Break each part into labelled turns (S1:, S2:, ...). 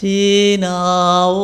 S1: 시나오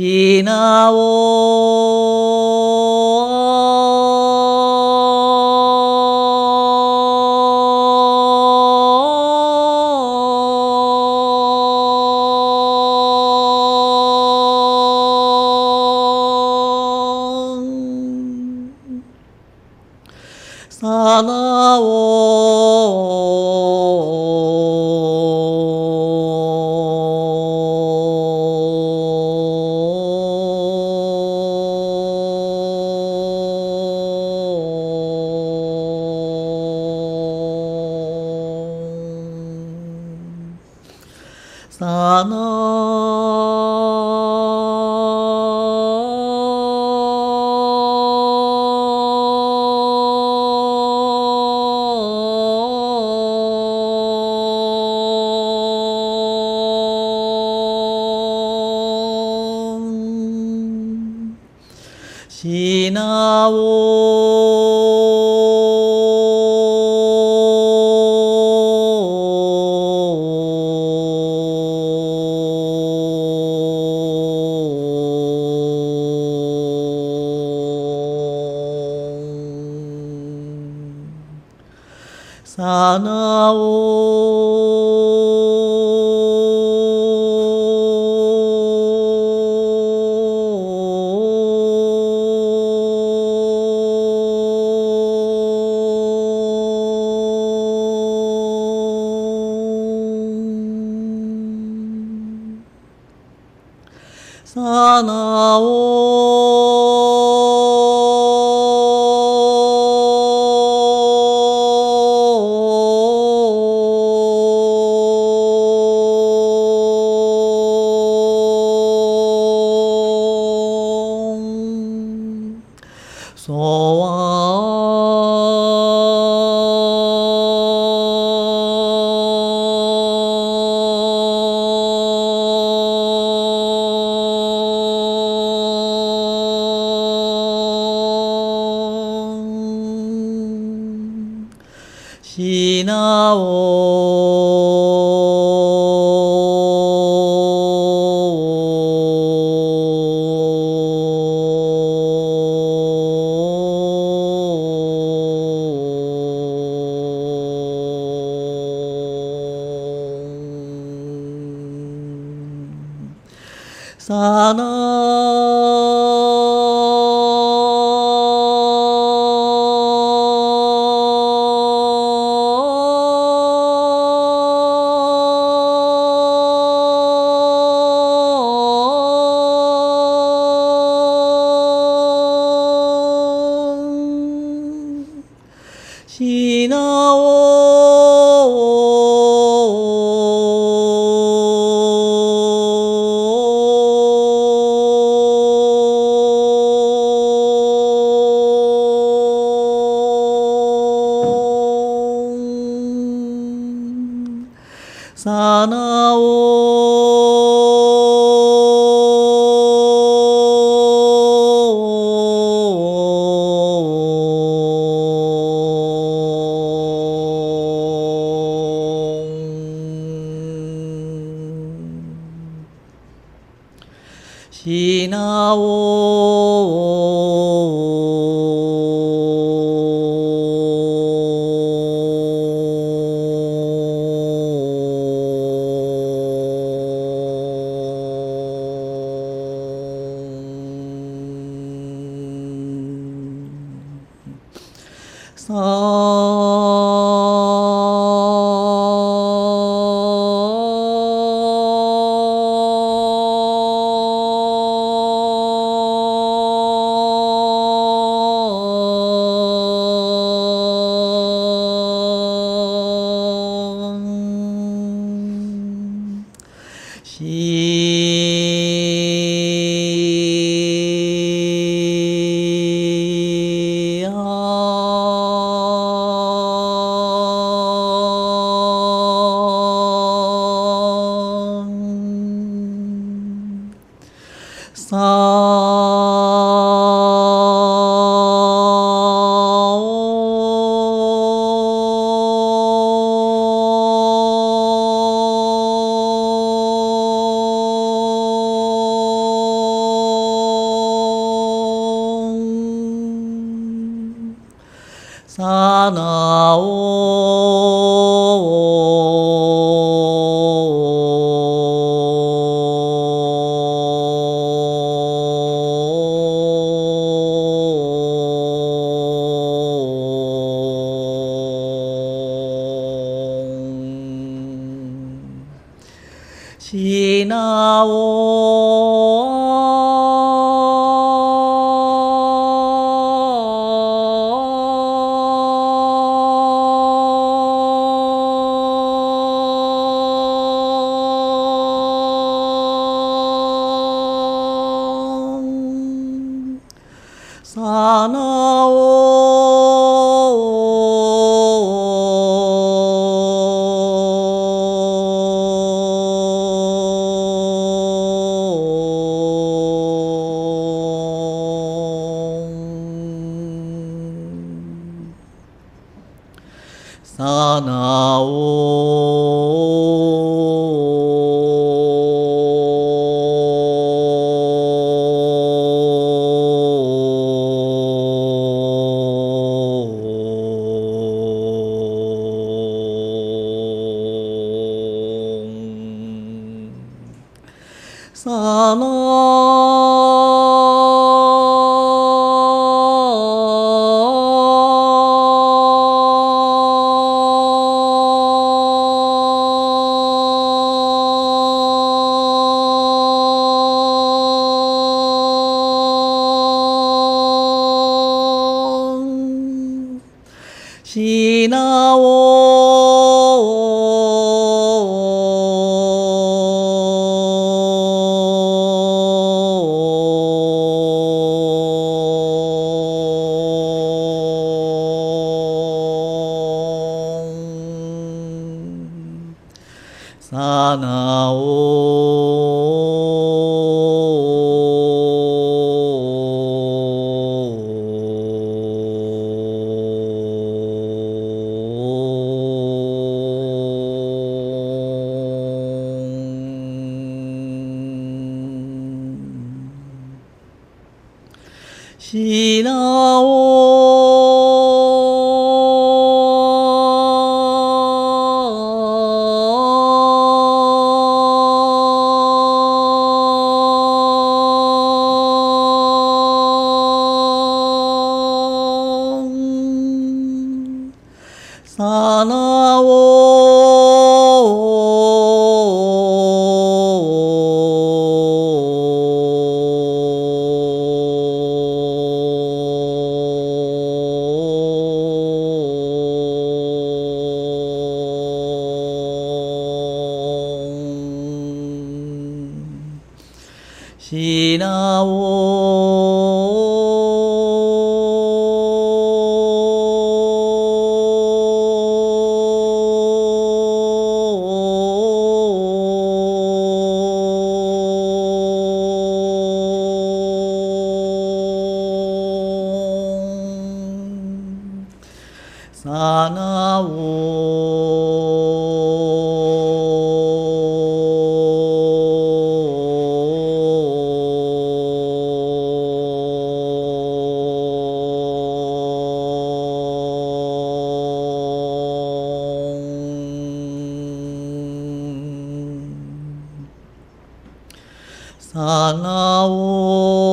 S2: ひを萨那西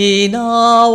S2: 西那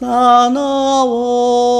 S1: さなを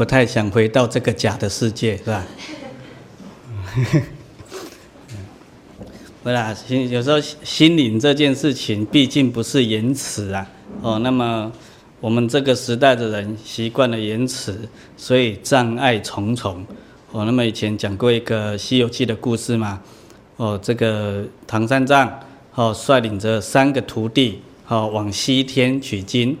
S1: 不太想回到这个假的世界，是吧？不啦，心有时候心灵这件事情，毕竟不是言辞啊。哦，那么我们这个时代的人习惯了言辞，所以障碍重重。哦，那么以前讲过一个《西游记》的故事嘛。哦，这个唐三藏哦率领着三个徒弟哦往西天取经。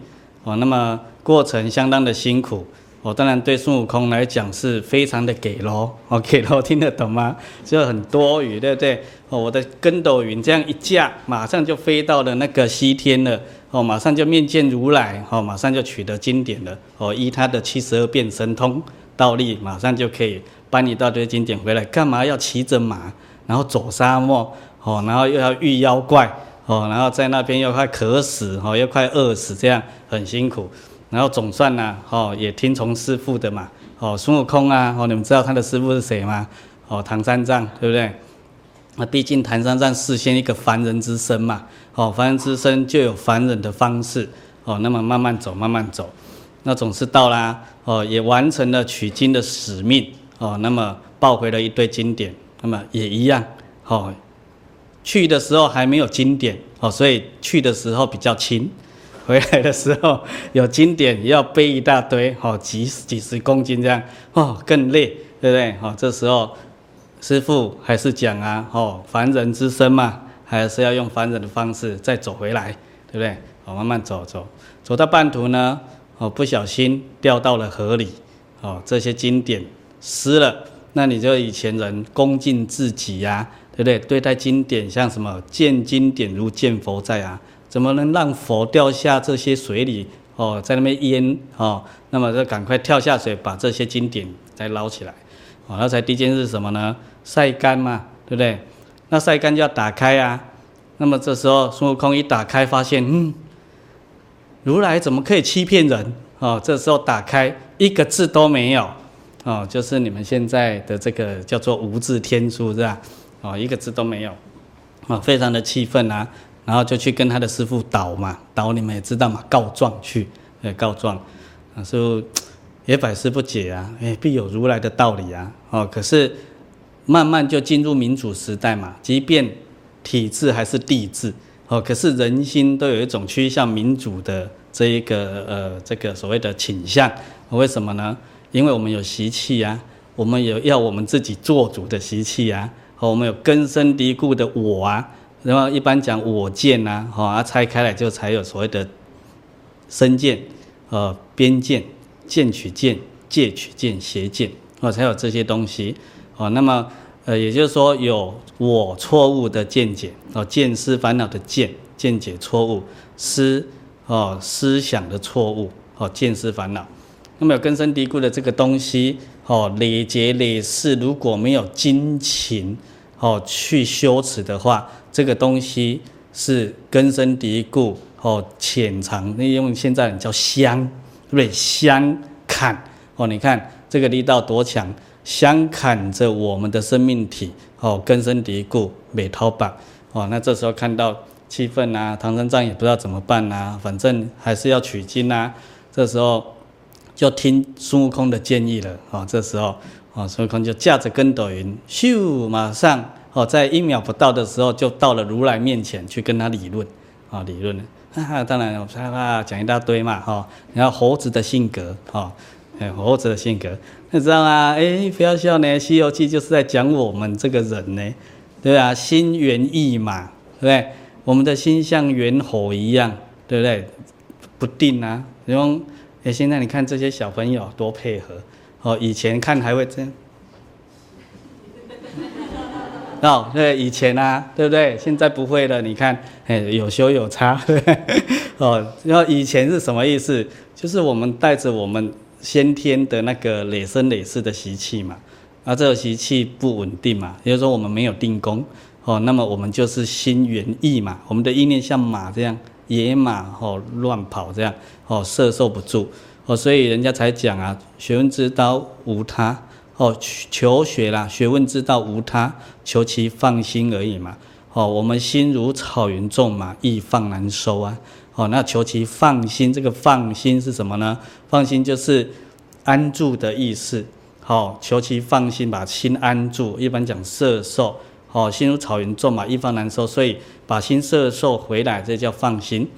S1: 哦，那么过程相当的辛苦。哦，当然对孙悟空来讲是非常的给喽，哦 给喽，听得懂吗？就很多余，对不对？哦，我的筋斗云这样一架，马上就飞到了那个西天了，哦，马上就面见如来，哦，马上就取得经典了，哦，依他的七十二变神通道力，马上就可以搬一大堆经典回来。干嘛要骑着马，然后走沙漠，哦，然后又要遇妖怪，哦，然后在那边又快渴死，哦，又快饿死，这样很辛苦。然后总算呢，哦，也听从师父的嘛，哦，孙悟空啊，哦，你们知道他的师父是谁吗？哦，唐三藏，对不对？那毕竟唐三藏事先一个凡人之身嘛，哦，凡人之身就有凡人的方式，哦，那么慢慢走，慢慢走，那总是到啦，哦，也完成了取经的使命，哦，那么抱回了一堆经典，那么也一样，哦，去的时候还没有经典，哦，所以去的时候比较轻。回来的时候有经典，要背一大堆，哦，几几十公斤这样，哦，更累，对不对？哦，这时候师父还是讲啊，哦，凡人之身嘛，还是要用凡人的方式再走回来，对不对？哦，慢慢走走，走到半途呢，哦，不小心掉到了河里，哦，这些经典湿了，那你就以前人恭敬自己呀，对不对？对待经典像什么见经典如见佛在啊。怎么能让佛掉下这些水里哦，在那边淹哦？那么就赶快跳下水，把这些经典再捞起来。哦，那才第一件事是什么呢？晒干嘛，对不对？那晒干就要打开啊。那么这时候孙悟空一打开，发现嗯，如来怎么可以欺骗人？哦，这时候打开一个字都没有哦，就是你们现在的这个叫做无字天书是吧？哦，一个字都没有，啊，非常的气愤啊。然后就去跟他的师父捣嘛，捣你们也知道嘛，告状去，呃，告状，啊，说也百思不解啊，哎，必有如来的道理啊，哦，可是慢慢就进入民主时代嘛，即便体制还是帝制，哦，可是人心都有一种趋向民主的这一个呃这个所谓的倾向，为什么呢？因为我们有习气啊，我们有要我们自己做主的习气啊，和我们有根深蒂固的我啊。然后一般讲我见呐，哈，啊拆开来就才有所谓的身见、呃边见、见取见、戒取见、邪见，哦，才有这些东西，哦，那么呃也就是说有我错误的见解，哦，见思烦恼的见，见解错误，思哦思想的错误，哦见思烦恼，那么有根深蒂固的这个东西，哦累劫累世如果没有精勤，哦去修持的话。这个东西是根深蒂固哦，潜藏，那用现在人叫相，对不对？相砍哦，你看这个力道多强，相砍着我们的生命体哦，根深蒂固，没逃跑哦。那这时候看到气氛啊，唐三藏也不知道怎么办啊，反正还是要取经啊。这时候就听孙悟空的建议了哦。这时候哦，孙悟空就驾着筋斗云，咻，马上。哦，在一秒不到的时候，就到了如来面前去跟他理论，啊，理论。哈哈，当然，啪啪讲一大堆嘛，哈。然后猴子的性格，哈，哎，猴子的性格，你知道吗？哎，不要笑呢，《西游记》就是在讲我们这个人呢，对啊，心猿意马，对不对？我们的心像猿猴一样，对不对？不定啊。然后，哎，现在你看这些小朋友多配合，哦，以前看还会这样。哦，对，以前啊，对不对？现在不会了。你看，哎，有修有差，对？哦，然后以前是什么意思？就是我们带着我们先天的那个累生累世的习气嘛，啊，这个习气不稳定嘛，也就是说我们没有定功，哦，那么我们就是心猿意马，我们的意念像马这样，野马哦乱跑这样，哦，摄受不住，哦，所以人家才讲啊，学问之道无他。哦，求学啦，学问之道无他，求其放心而已嘛。哦，我们心如草原种嘛，易放难收啊。哦，那求其放心，这个放心是什么呢？放心就是安住的意思。好、哦，求其放心，把心安住。一般讲摄受，哦，心如草原种嘛，易放难收，所以把心摄受回来，这叫放心。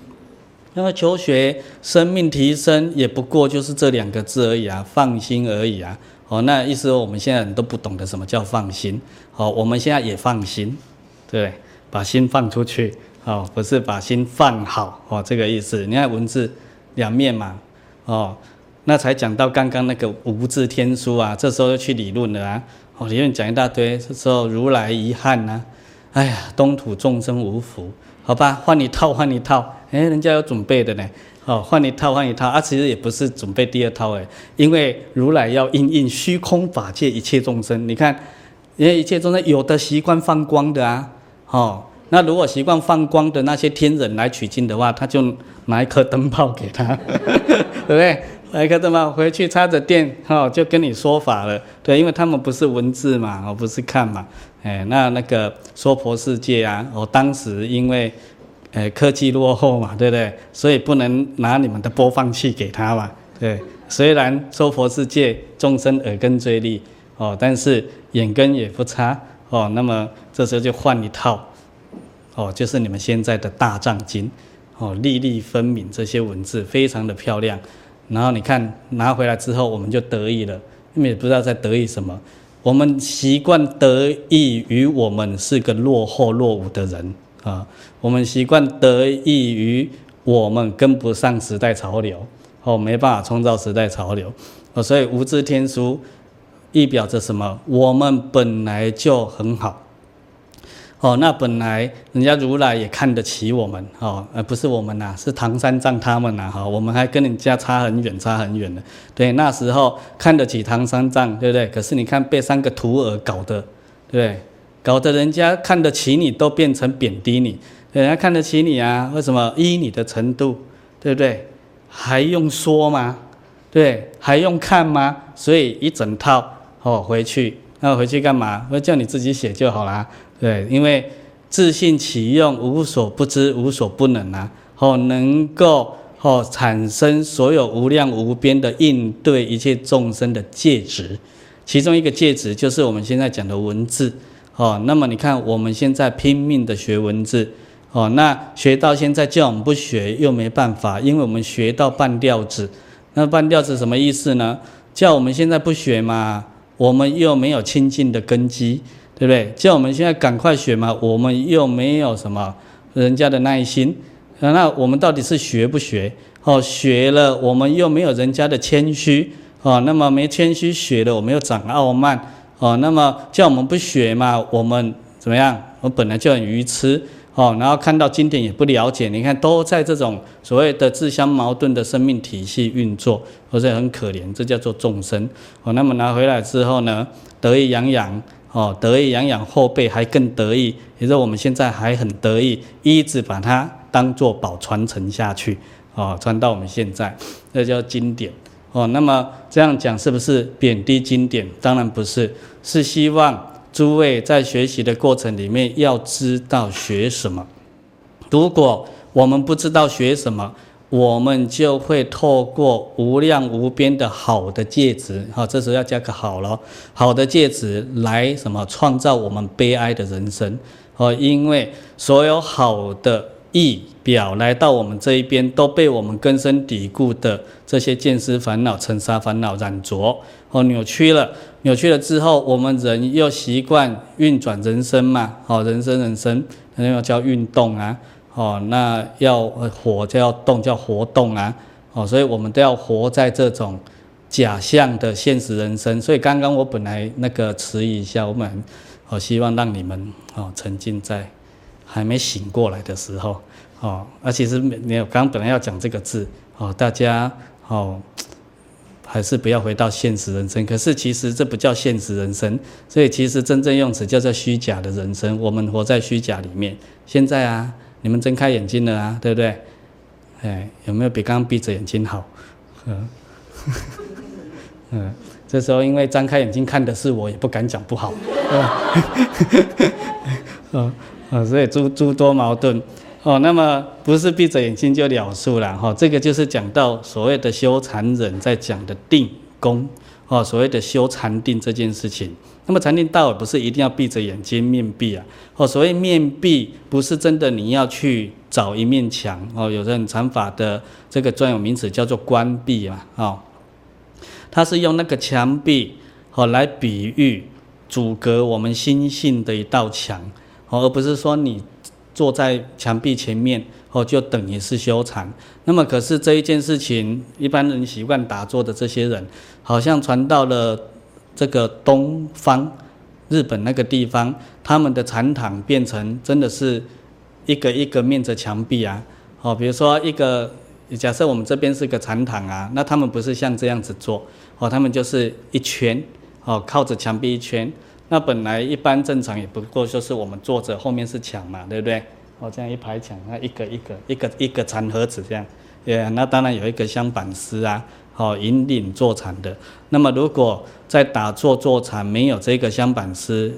S1: 那么求学生命提升，也不过就是这两个字而已啊，放心而已啊。哦，那意思我们现在都不懂得什么叫放心。好，我们现在也放心，对，把心放出去，哦，不是把心放好，哦，这个意思。你看文字两面嘛，哦，那才讲到刚刚那个无字天书啊，这时候又去理论了啊，哦，理论讲一大堆，这时候如来遗憾呐，哎呀，东土众生无福，好吧，换一套，换一套，哎，人家有准备的呢。哦，换一套，换一套啊！其实也不是准备第二套诶，因为如来要应应虚空法界一切众生。你看，因为一切众生有的习惯放光的啊，哦，那如果习惯放光的那些天人来取经的话，他就拿一颗灯泡给他，对不对？拿一颗灯泡回去插着电，哦，就跟你说法了。对，因为他们不是文字嘛，哦，不是看嘛，哎，那那个娑婆世界啊，哦，当时因为。呃，科技落后嘛，对不对？所以不能拿你们的播放器给他嘛，对。虽然娑婆世界众生耳根最利哦，但是眼根也不差哦。那么这时候就换一套哦，就是你们现在的大藏经哦，粒粒分明，这些文字非常的漂亮。然后你看拿回来之后，我们就得意了，因为也不知道在得意什么。我们习惯得意于我们是个落后落伍的人。啊，我们习惯得益于我们跟不上时代潮流，哦，没办法创造时代潮流，哦，所以无字天书意表着什么？我们本来就很好，哦，那本来人家如来也看得起我们，哦，而不是我们呐，是唐三藏他们呐，哈，我们还跟人家差很远，差很远的，对，那时候看得起唐三藏，对不对？可是你看被三个徒儿搞的，对不对？搞得人家看得起你，都变成贬低你。人家看得起你啊，为什么？依你的程度，对不对？还用说吗？对，还用看吗？所以一整套哦，回去，那回去干嘛？我叫你自己写就好啦。对，因为自信启用，无所不知，无所不能啊！哦，能够哦产生所有无量无边的应对一切众生的介质，其中一个介质就是我们现在讲的文字。哦，那么你看我们现在拼命的学文字，哦，那学到现在叫我们不学又没办法，因为我们学到半吊子。那半吊子什么意思呢？叫我们现在不学嘛，我们又没有清净的根基，对不对？叫我们现在赶快学嘛，我们又没有什么人家的耐心。那我们到底是学不学？哦，学了我们又没有人家的谦虚，哦，那么没谦虚学了，我们又长傲慢，哦，那么叫我们不学嘛，我们怎么样？我本来就很愚痴，哦，然后看到经典也不了解，你看都在这种所谓的自相矛盾的生命体系运作，而且很可怜，这叫做众生，哦，那么拿回来之后呢，得意洋洋，哦，得意洋洋，后辈还更得意，也就是我们现在还很得意，一直把它。当做宝传承下去，哦，传到我们现在，这叫经典，哦，那么这样讲是不是贬低经典？当然不是，是希望诸位在学习的过程里面要知道学什么。如果我们不知道学什么，我们就会透过无量无边的好的介质，好，这时候要加个好了，好的介质来什么创造我们悲哀的人生，哦，因为所有好的。意表来到我们这一边，都被我们根深蒂固的这些见思烦恼、尘沙烦恼染着，哦，扭曲了，扭曲了之后，我们人又习惯运转人生嘛，哦，人生人生，那要叫运动啊，哦，那要活就要动，叫活动啊，哦，所以我们都要活在这种假象的现实人生。所以刚刚我本来那个迟疑一下，我们好希望让你们哦沉浸在。还没醒过来的时候，哦，啊，其实没有，刚本来要讲这个字，哦，大家哦，还是不要回到现实人生。可是其实这不叫现实人生，所以其实真正用词叫做虚假的人生。我们活在虚假里面。现在啊，你们睁开眼睛了啊，对不对？哎，有没有比刚刚闭着眼睛好？嗯，嗯，这时候因为张开眼睛看的是我，也不敢讲不好。嗯。啊，所以诸诸多矛盾，哦，那么不是闭着眼睛就了事了，哈，这个就是讲到所谓的修禅人在讲的定功，哦，所谓的修禅定这件事情。那么禅定道也不是一定要闭着眼睛面壁啊，哦，所谓面壁不是真的你要去找一面墙，哦，有人禅法的这个专有名词叫做关闭嘛，哦，它是用那个墙壁，哦，来比喻阻隔我们心性的一道墙。哦而不是说你坐在墙壁前面哦，就等于是修禅。那么，可是这一件事情，一般人习惯打坐的这些人，好像传到了这个东方，日本那个地方，他们的禅堂变成真的是一个一个面着墙壁啊。哦，比如说一个，假设我们这边是个禅堂啊，那他们不是像这样子做哦，他们就是一圈哦，靠着墙壁一圈。那本来一般正常也不过就是我们坐着，后面是墙嘛，对不对？哦，这样一排墙，那一个一个一个一个禅盒子这样，对，那当然有一个香板师啊，好引领坐禅的。那么如果在打坐坐禅没有这个香板师，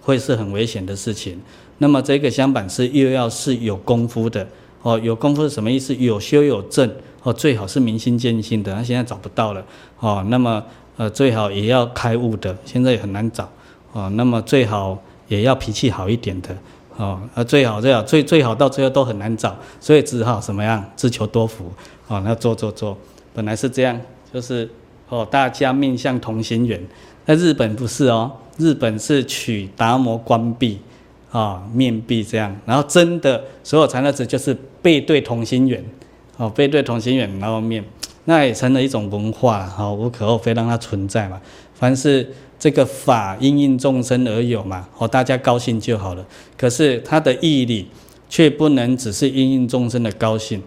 S1: 会是很危险的事情。那么这个香板师又要是有功夫的，哦，有功夫是什么意思？有修有证，哦，最好是明心见性的，那现在找不到了，哦，那么呃最好也要开悟的，现在也很难找。哦，那么最好也要脾气好一点的，哦，啊最好最好最最好到最后都很难找，所以只好什么样自求多福，哦，那做做做，本来是这样，就是哦大家面向同心圆，在日本不是哦，日本是取达摩关闭，啊、面壁这样，然后真的所有禅那子就是背对同心圆，哦背对同心圆，然后面，那也成了一种文化，好、无可厚非让它存在嘛，凡是。这个法因应众生而有嘛，哦，大家高兴就好了。可是它的义理却不能只是因应众生的高兴。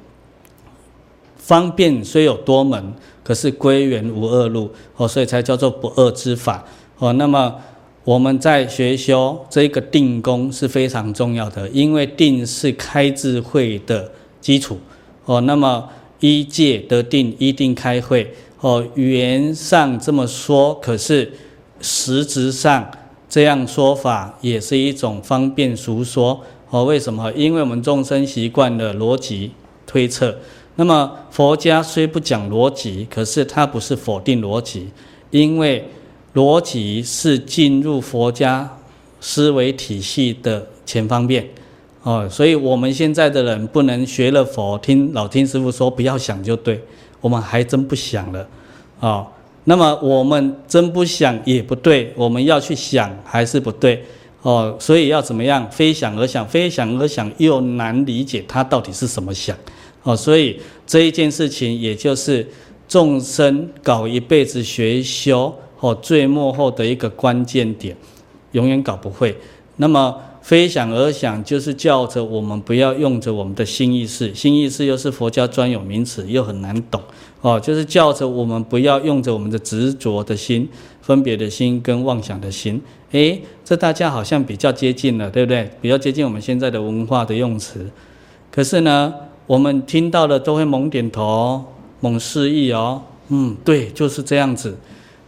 S1: 方便虽有多门，可是归元无二路，哦，所以才叫做不二之法。哦，那么我们在学修这个定功是非常重要的，因为定是开智慧的基础。哦，那么依戒得定，一定开慧。哦，语言上这么说，可是。实质上，这样说法也是一种方便述说哦。为什么？因为我们众生习惯了逻辑推测。那么佛家虽不讲逻辑，可是它不是否定逻辑，因为逻辑是进入佛家思维体系的前方便哦。所以我们现在的人不能学了佛，听老听师傅说不要想就对，我们还真不想了哦。那么我们真不想也不对，我们要去想还是不对哦。所以要怎么样？非想而想，非想而想又难理解它到底是什么想。哦，所以这一件事情，也就是众生搞一辈子学修，哦，最末后的一个关键点，永远搞不会。那么非想而想，就是叫着我们不要用着我们的心意识，心意识又是佛教专有名词，又很难懂。哦，就是叫着我们不要用着我们的执着的心、分别的心跟妄想的心。诶，这大家好像比较接近了，对不对？比较接近我们现在的文化的用词。可是呢？我们听到了都会猛点头、猛示意哦，嗯，对，就是这样子。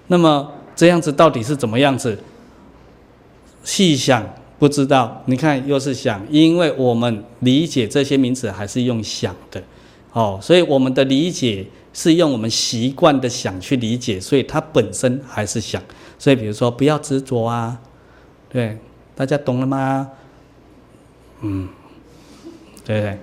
S1: 那么这样子到底是怎么样子？细想不知道。你看又是想，因为我们理解这些名词还是用想的，哦，所以我们的理解是用我们习惯的想去理解，所以它本身还是想。所以比如说不要执着啊，对，大家懂了吗？嗯，对对。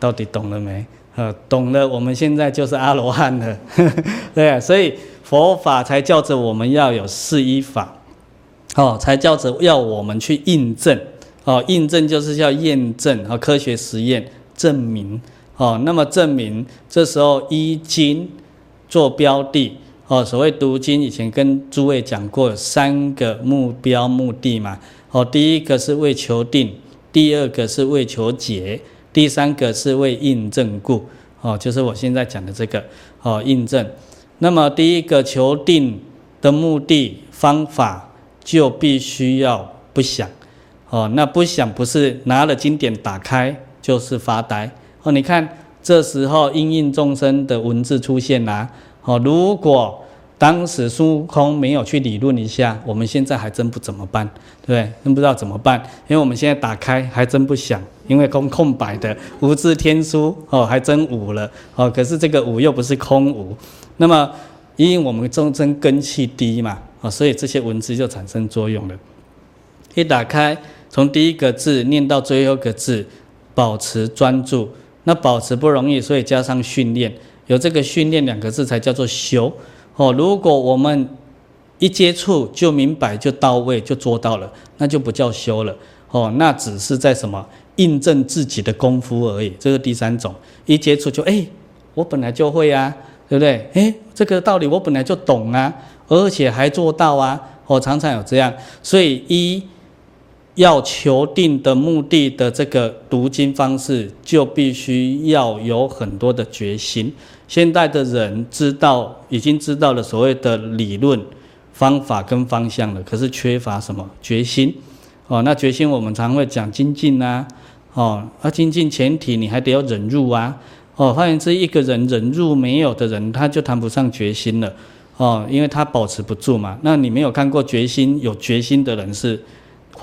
S1: 到底懂了没？呃，懂了，我们现在就是阿罗汉了，对，所以佛法才叫着我们要有四依法，哦，才叫着要我们去印证，哦，印证就是要验证和科学实验证明，哦，那么证明这时候依经做标的，哦，所谓读经，以前跟诸位讲过，三个目标目的嘛，哦，第一个是为求定，第二个是为求解。第三个是为印证故，哦，就是我现在讲的这个，哦，印证。那么第一个求定的目的方法，就必须要不想，哦，那不想不是拿了经典打开就是发呆，哦，你看这时候因应众生的文字出现啦，哦，如果。当时孙悟空没有去理论一下，我们现在还真不怎么办，对不对？真不知道怎么办，因为我们现在打开还真不想，因为空空白的无字天书哦，还真无了哦。可是这个无又不是空无，那么因为我们众生根器低嘛，哦，所以这些文字就产生作用了。一打开，从第一个字念到最后一个字，保持专注，那保持不容易，所以加上训练，有这个训练两个字才叫做修。哦，如果我们一接触就明白就到位就做到了，那就不叫修了。哦，那只是在什么印证自己的功夫而已。这是第三种，一接触就哎，我本来就会啊，对不对？哎，这个道理我本来就懂啊，而且还做到啊。哦，常常有这样，所以一要求定的目的的这个读经方式，就必须要有很多的决心。现代的人知道，已经知道了所谓的理论、方法跟方向了，可是缺乏什么决心？哦，那决心我们常会讲精进啊，哦，那精进前提你还得要忍辱啊，哦，换言之，一个人忍辱没有的人，他就谈不上决心了，哦，因为他保持不住嘛。那你没有看过决心有决心的人是？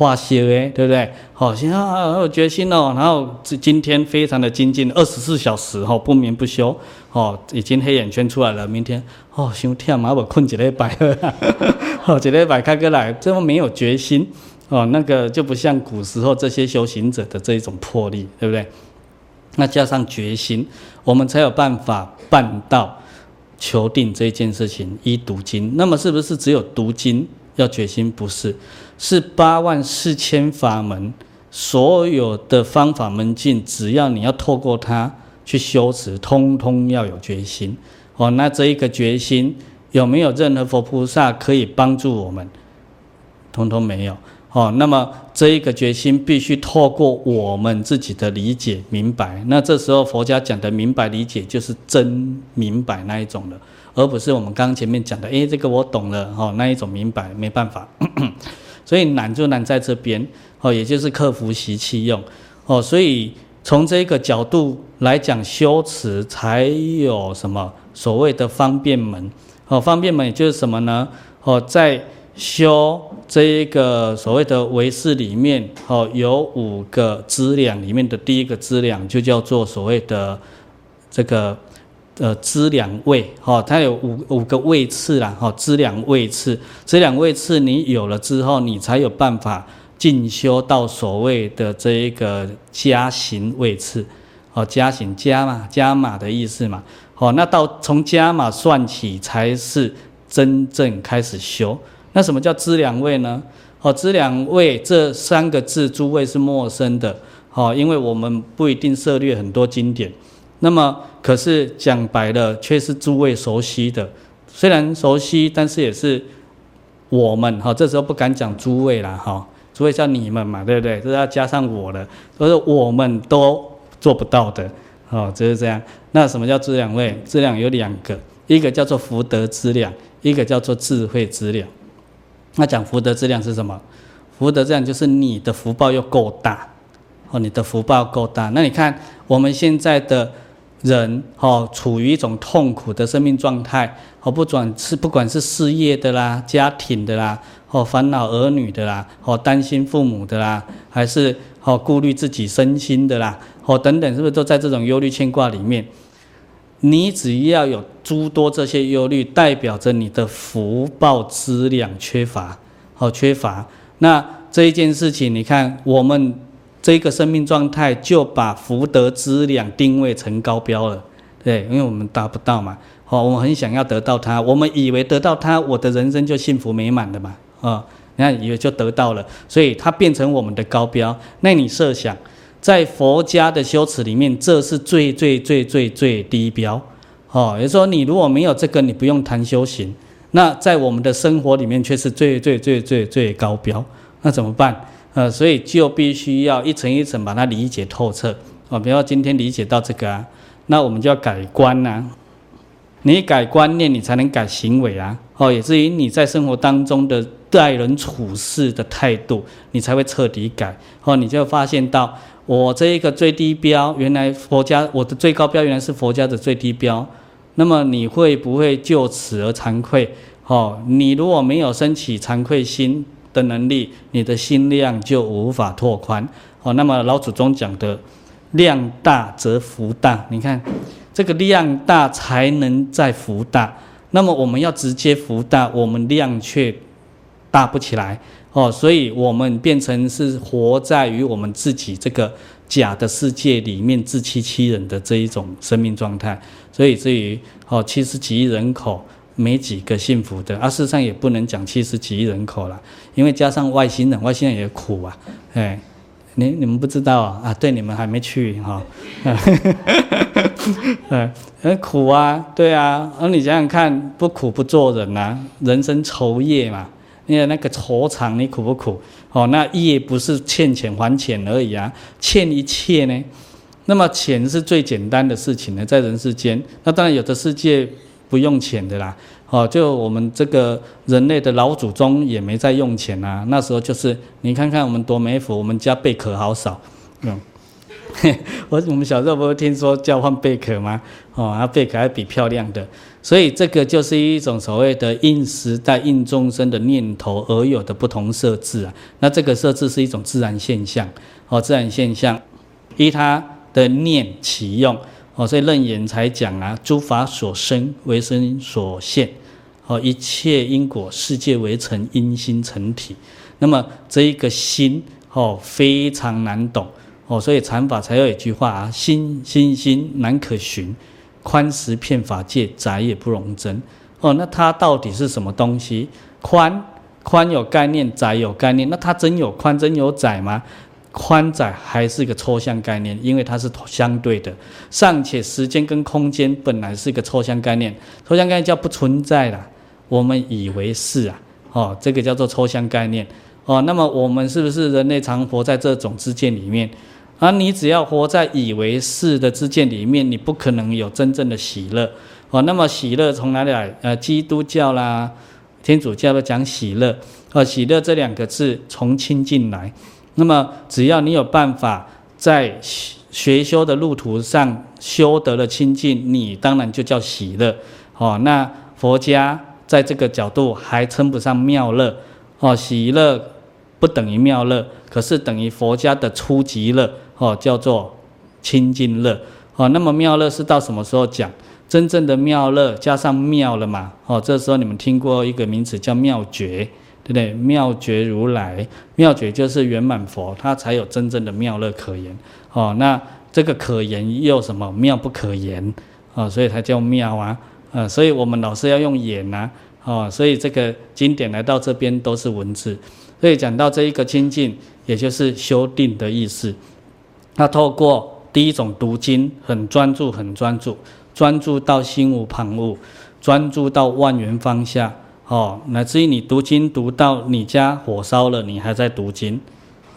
S1: 化修诶，对不对？好，现在有决心哦，然后今天非常的精进，二十四小时哦，不眠不休哦，已经黑眼圈出来了。明天哦，想天嘛，我困几礼拜，哦，几礼拜开个来，这么没有决心哦，那个就不像古时候这些修行者的这一种魄力，对不对？那加上决心，我们才有办法办到求定这件事情。一读经，那么是不是只有读经要决心？不是。是八万四千法门，所有的方法门径，只要你要透过它去修持，通通要有决心。哦，那这一个决心有没有任何佛菩萨可以帮助我们？通通没有。哦，那么这一个决心必须透过我们自己的理解明白。那这时候佛家讲的明白理解，就是真明白那一种了，而不是我们刚前面讲的，诶，这个我懂了，哦，那一种明白没办法。所以难就难在这边哦，也就是克服习气用哦。所以从这个角度来讲，修持才有什么所谓的方便门哦。方便门也就是什么呢？哦，在修这一个所谓的唯识里面，哦，有五个资粮里面的第一个资粮就叫做所谓的这个呃资粮位，哈，它有五五个位次啦，哈，资粮位次，资粮位次你有了之后，你才有办法进修到所谓的这一个加行位次，哦，加行加嘛，加码的意思嘛，哦，那到从加码算起才是真正开始修。那什么叫资粮位呢？哦，资粮位这三个字，诸位是陌生的，哦，因为我们不一定涉猎很多经典。那么，可是讲白了，却是诸位熟悉的。虽然熟悉，但是也是我们哈，这时候不敢讲诸位了哈，诸位叫你们嘛，对不对？这要加上我的，所以我们都做不到的，哦，就是这样。那什么叫质量位？质量有两个，一个叫做福德资量，一个叫做智慧资量。那讲福德资量是什么？福德资量就是你的福报又够大，哦，你的福报够大。那你看我们现在的人，哦，处于一种痛苦的生命状态，哦，不管是不管是事业的啦、家庭的啦，哦，烦恼儿女的啦，哦，担心父母的啦，还是哦顾虑自己身心的啦，哦，等等，是不是都在这种忧虑牵挂里面？你只要有诸多这些忧虑，代表着你的福报资粮缺乏，好缺乏。那这一件事情，你看我们这个生命状态就把福德资粮定位成高标了，对，因为我们达不到嘛，好，我们很想要得到它，我们以为得到它，我的人生就幸福美满了嘛，啊，你看以为就得到了，所以它变成我们的高标。那你设想。在佛家的修持里面，这是最最最最最低标，哦，也就是说，你如果没有这个，你不用谈修行。那在我们的生活里面，却是最最最最最高标。那怎么办？呃，所以就必须要一层一层把它理解透彻。哦，比如说今天理解到这个啊，那我们就要改观呐、啊。你改观念，你才能改行为啊。哦，也至于你在生活当中的待人处事的态度，你才会彻底改。哦，你就发现到。我这一个最低标，原来佛家我的最高标原来是佛家的最低标，那么你会不会就此而惭愧？哦，你如果没有升起惭愧心的能力，你的心量就无法拓宽。哦，那么老祖宗讲的量大则福大，你看这个量大才能再福大。那么我们要直接福大，我们量却大不起来。哦，所以我们变成是活在于我们自己这个假的世界里面，自欺欺人的这一种生命状态。所以至于哦，七十几亿人口没几个幸福的，啊，事实上也不能讲七十几亿人口了，因为加上外星人，外星人也苦啊。哎，你你们不知道啊？啊，对，你们还没去哈。嗯，很苦啊，对啊。而你想想看，不苦不做人啊，人生愁业嘛。你的那个愁肠，你苦不苦？哦，那业不是欠钱还钱而已啊，欠一切呢。那么钱是最简单的事情呢，在人世间。那当然有的世界不用钱的啦。哦，就我们这个人类的老祖宗也没在用钱啊。那时候就是你看看我们多美福，我们家贝壳好少。嗯，我我们小时候不是听说交换贝壳吗？哦，啊，贝壳还比漂亮的。所以这个就是一种所谓的应时代、应众生的念头而有的不同设置啊。那这个设置是一种自然现象，哦，自然现象依他的念起用，哦，所以楞严才讲啊，诸法所生为身所现，哦，一切因果世界为成因心成体。那么这一个心，哦，非常难懂，哦，所以禅法才有一句话啊，心心心难可寻。宽十遍法界，窄也不容真。哦，那它到底是什么东西？宽宽有概念，窄有概念。那它真有宽，真有窄吗？宽窄还是一个抽象概念，因为它是相对的。尚且时间跟空间本来是一个抽象概念，抽象概念叫不存在啦。我们以为是啊，哦，这个叫做抽象概念。哦，那么我们是不是人类常活在这种知见里面？而、啊、你只要活在以为是的知见里面，你不可能有真正的喜乐。哦，那么喜乐从哪里来？呃，基督教啦、天主教都讲喜乐。哦，喜乐这两个字从亲近来。那么只要你有办法在学修的路途上修得了清净，你当然就叫喜乐。哦，那佛家在这个角度还称不上妙乐。哦，喜乐不等于妙乐，可是等于佛家的初级乐，哦，叫做清净乐。哦，那么妙乐是到什么时候讲？真正的妙乐加上妙了嘛？哦，这时候你们听过一个名词叫妙觉。对不对？妙觉如来，妙觉就是圆满佛，他才有真正的妙乐可言。哦，那这个可言又什么？妙不可言。哦，所以它叫妙啊。呃，所以我们老是要用言呐。哦，所以这个经典来到这边都是文字。所以讲到这一个清净，也就是修定的意思。他透过第一种读经，很专注，很专注，专注到心无旁骛，专注到万缘放下。哦，乃至于你读经读到你家火烧了，你还在读经，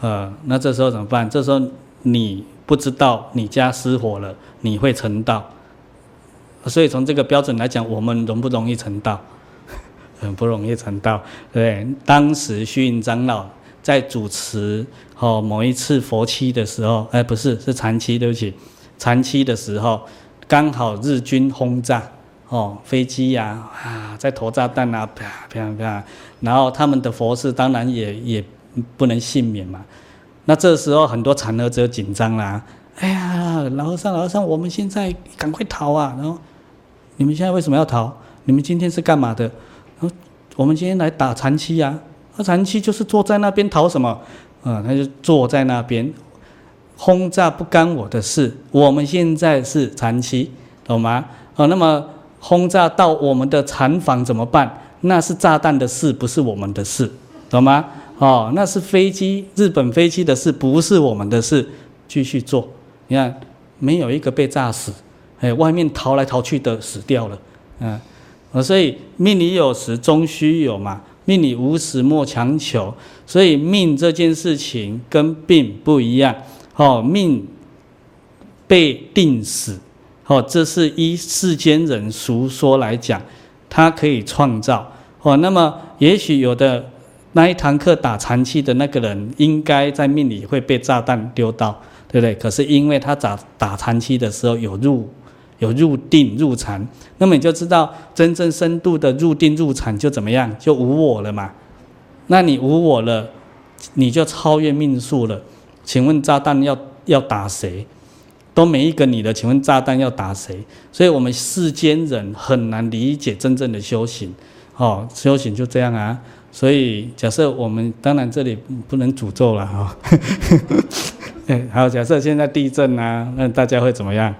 S1: 呃，那这时候怎么办？这时候你不知道你家失火了，你会成道。所以从这个标准来讲，我们容不容易成道？很不容易成道。对，当时虚云长老在主持哦某一次佛七的时候，哎，不是，是禅七，对不起，禅七的时候，刚好日军轰炸。哦，飞机呀，啊，在投炸弹啊，啪啪啪，然后他们的佛事当然也也不能幸免嘛。那这时候很多禅和者紧张啦，哎呀，老和尚老和尚，我们现在赶快逃啊！然后你们现在为什么要逃？你们今天是干嘛的？我们今天来打禅七呀。那禅七就是坐在那边逃什么？嗯，他就坐在那边轰炸不干我的事。我们现在是禅七，懂吗？哦，那么。轰炸到我们的禅房怎么办？那是炸弹的事，不是我们的事，懂吗？哦，那是飞机，日本飞机的事，不是我们的事。继续做，你看，没有一个被炸死，哎，外面逃来逃去的死掉了，嗯，所以命里有时终须有嘛，命里无时莫强求。所以命这件事情跟病不一样，哦，命被定死。哦，这是依世间人俗说来讲，他可以创造。哦，那么也许有的那一堂课打禅七的那个人，应该在命里会被炸弹丢到，对不对？可是因为他打打禅七的时候有入有入定入禅，那么你就知道真正深度的入定入禅就怎么样，就无我了嘛。那你无我了，你就超越命数了。请问炸弹要要打谁？都没一个你的，请问炸弹要打谁？所以我们世间人很难理解真正的修行，哦，修行就这样啊。所以假设我们当然这里不能诅咒了哈。哎，好，假设现在地震啊，那大家会怎么样？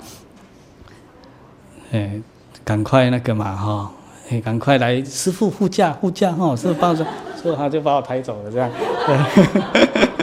S1: 哎，赶快那个嘛哈，哎，赶快来，师父护驾护驾哈，师父抱着，说好就把我抬走了这样。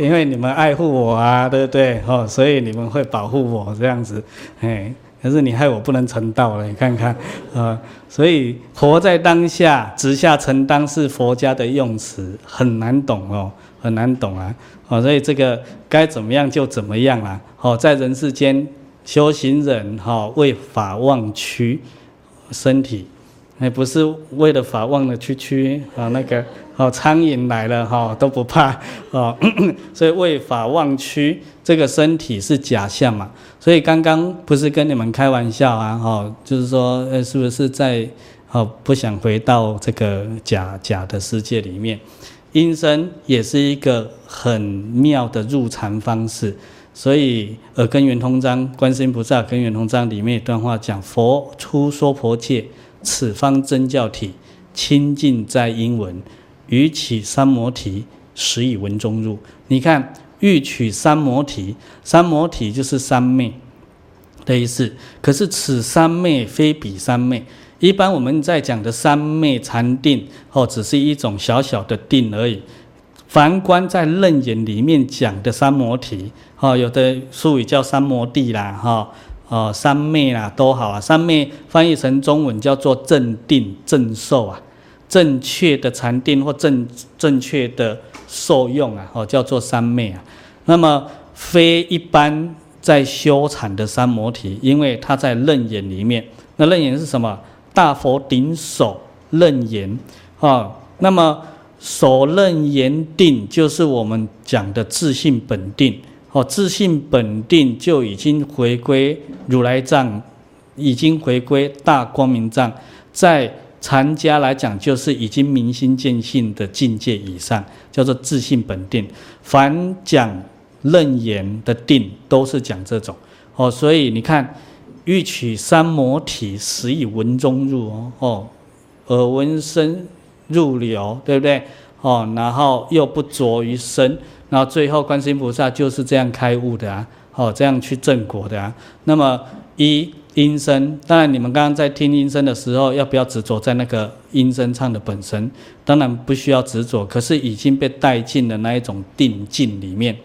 S1: 因为你们爱护我啊，对不对？哦，所以你们会保护我这样子，哎，可是你害我不能成道了，你看看，啊，所以活在当下，直下承担是佛家的用词，很难懂哦，很难懂啊，哦，所以这个该怎么样就怎么样啦，哦，在人世间修行人哈，为法忘躯身体。哎，不是为了法忘了躯躯啊，那个哦，苍蝇来了哈都不怕哦，所以为法忘躯，这个身体是假象嘛，所以刚刚不是跟你们开玩笑啊，哈，就是说，呃，是不是在哦不想回到这个假假的世界里面？阴身也是一个很妙的入禅方式，所以耳根圆通章，观世音菩萨根圆通章里面一段话讲，佛出娑婆界。此方真教体，清净在英文，欲取三摩提，实以文中入。你看，欲取三摩提，三摩提就是三昧的意思。可是此三昧非彼三昧。一般我们在讲的三昧禅定，哦，只是一种小小的定而已。凡观在楞严里面讲的三摩提，哦，有的术语叫三摩地啦，哈。三昧啦，都好啊。三昧翻译成中文叫做正定正受啊，正确的禅定或正正确的受用啊，哦，叫做三昧啊。那么非一般在修禅的三摩提，因为它在楞严里面。那楞严是什么？大佛顶首楞严啊。那么首楞严定就是我们讲的自性本定。哦，自信本定就已经回归如来藏，已经回归大光明藏，在禅家来讲，就是已经明心见性的境界以上，叫做自信本定。凡讲楞严的定，都是讲这种哦。所以你看，欲取三摩提，实以文中入哦哦，耳闻声入流，对不对？哦，然后又不着于身，然后最后观世音菩萨就是这样开悟的啊，哦，这样去证果的啊。那么一。音声，当然你们刚刚在听音声的时候，要不要执着在那个音声唱的本身？当然不需要执着，可是已经被带进了那一种定境里面，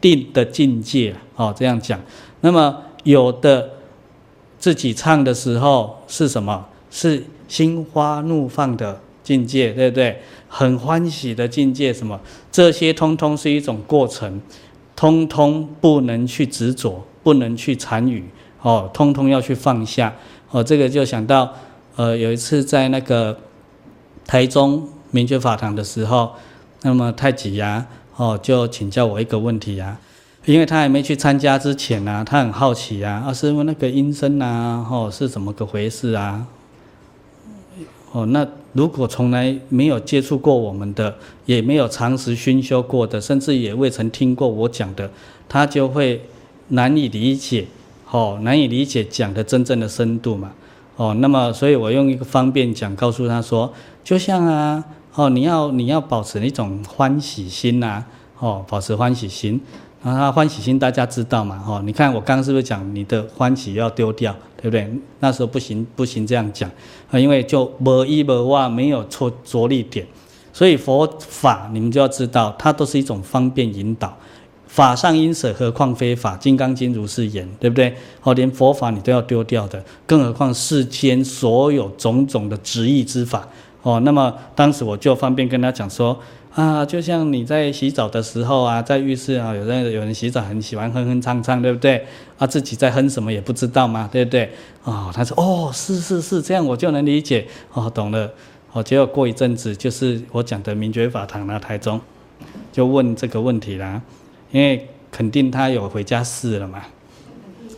S1: 定的境界哦，这样讲。那么有的自己唱的时候是什么？是心花怒放的境界，对不对？很欢喜的境界，什么？这些通通是一种过程，通通不能去执着，不能去参与。哦，通通要去放下。哦，这个就想到，呃，有一次在那个台中明觉法堂的时候，那么太极呀，哦，就请教我一个问题呀，因为他还没去参加之前呢，他很好奇呀，啊，师傅那个音声呐，哦，是怎么个回事啊？哦，那如果从来没有接触过我们的，也没有常识熏修过的，甚至也未曾听过我讲的，他就会难以理解。哦，难以理解讲的真正的深度嘛？哦，那么所以我用一个方便讲告诉他说，就像啊，哦，你要你要保持一种欢喜心呐、啊，哦，保持欢喜心，然后他欢喜心大家知道嘛？哦，你看我刚刚是不是讲你的欢喜要丢掉，对不对？那时候不行不行这样讲啊，因为就无一无哇没有错着力点，所以佛法你们就要知道，它都是一种方便引导。法上应舍，何况非法？《金刚经》如是言，对不对？哦，连佛法你都要丢掉的，更何况世间所有种种的执意之法哦。那么当时我就方便跟他讲说啊，就像你在洗澡的时候啊，在浴室啊，有人有人洗澡很喜欢哼哼唱唱，对不对？啊，自己在哼什么也不知道嘛，对不对？哦，他说哦，是是是，这样我就能理解哦，懂了。哦，结果过一阵子，就是我讲的明觉法堂那台中，就问这个问题啦。因为肯定他有回家试了嘛，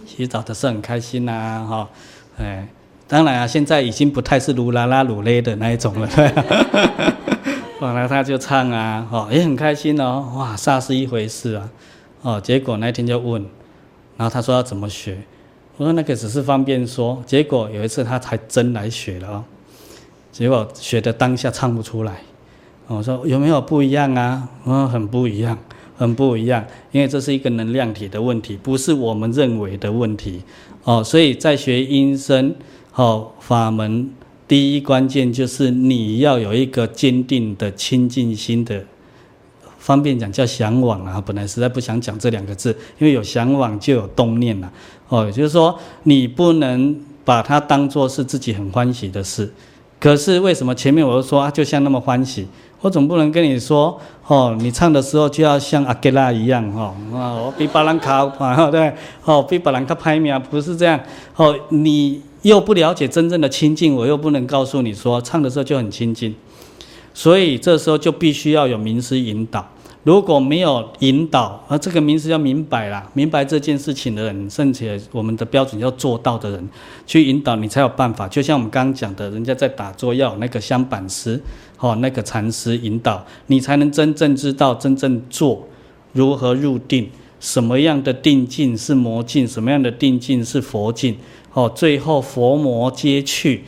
S1: 洗澡的时候很开心呐、哈，哎，当然啊，现在已经不太是噜啦啦噜嘞的那一种了，对，后来他就唱啊，哦，也很开心哦，哇，煞是一回事啊，哦，结果那天就问，然后他说要怎么学，我说那个只是方便说，结果有一次他才真来学了哦，结果学的当下唱不出来，我说有没有不一样啊？我说很不一样。很不一样，因为这是一个能量体的问题，不是我们认为的问题哦。所以在学音声哦法门，第一关键就是你要有一个坚定的清净心的，方便讲叫向往啊。本来实在不想讲这两个字，因为有向往就有动念了哦。也就是说，你不能把它当作是自己很欢喜的事。可是为什么前面我又说啊，就像那么欢喜？我总不能跟你说，哦，你唱的时候就要像阿吉拉一样，哦，我比巴兰卡，啊，对，哦，比巴兰卡拍名，不是这样，哦，你又不了解真正的清净，我又不能告诉你说，唱的时候就很清净，所以这时候就必须要有名师引导。如果没有引导，而这个名师要明白啦，明白这件事情的人，甚至我们的标准要做到的人，去引导你才有办法。就像我们刚刚讲的，人家在打坐要有那个香板师，哦，那个禅师引导，你才能真正知道真正做如何入定，什么样的定境是魔境，什么样的定境是佛境，哦，最后佛魔皆去，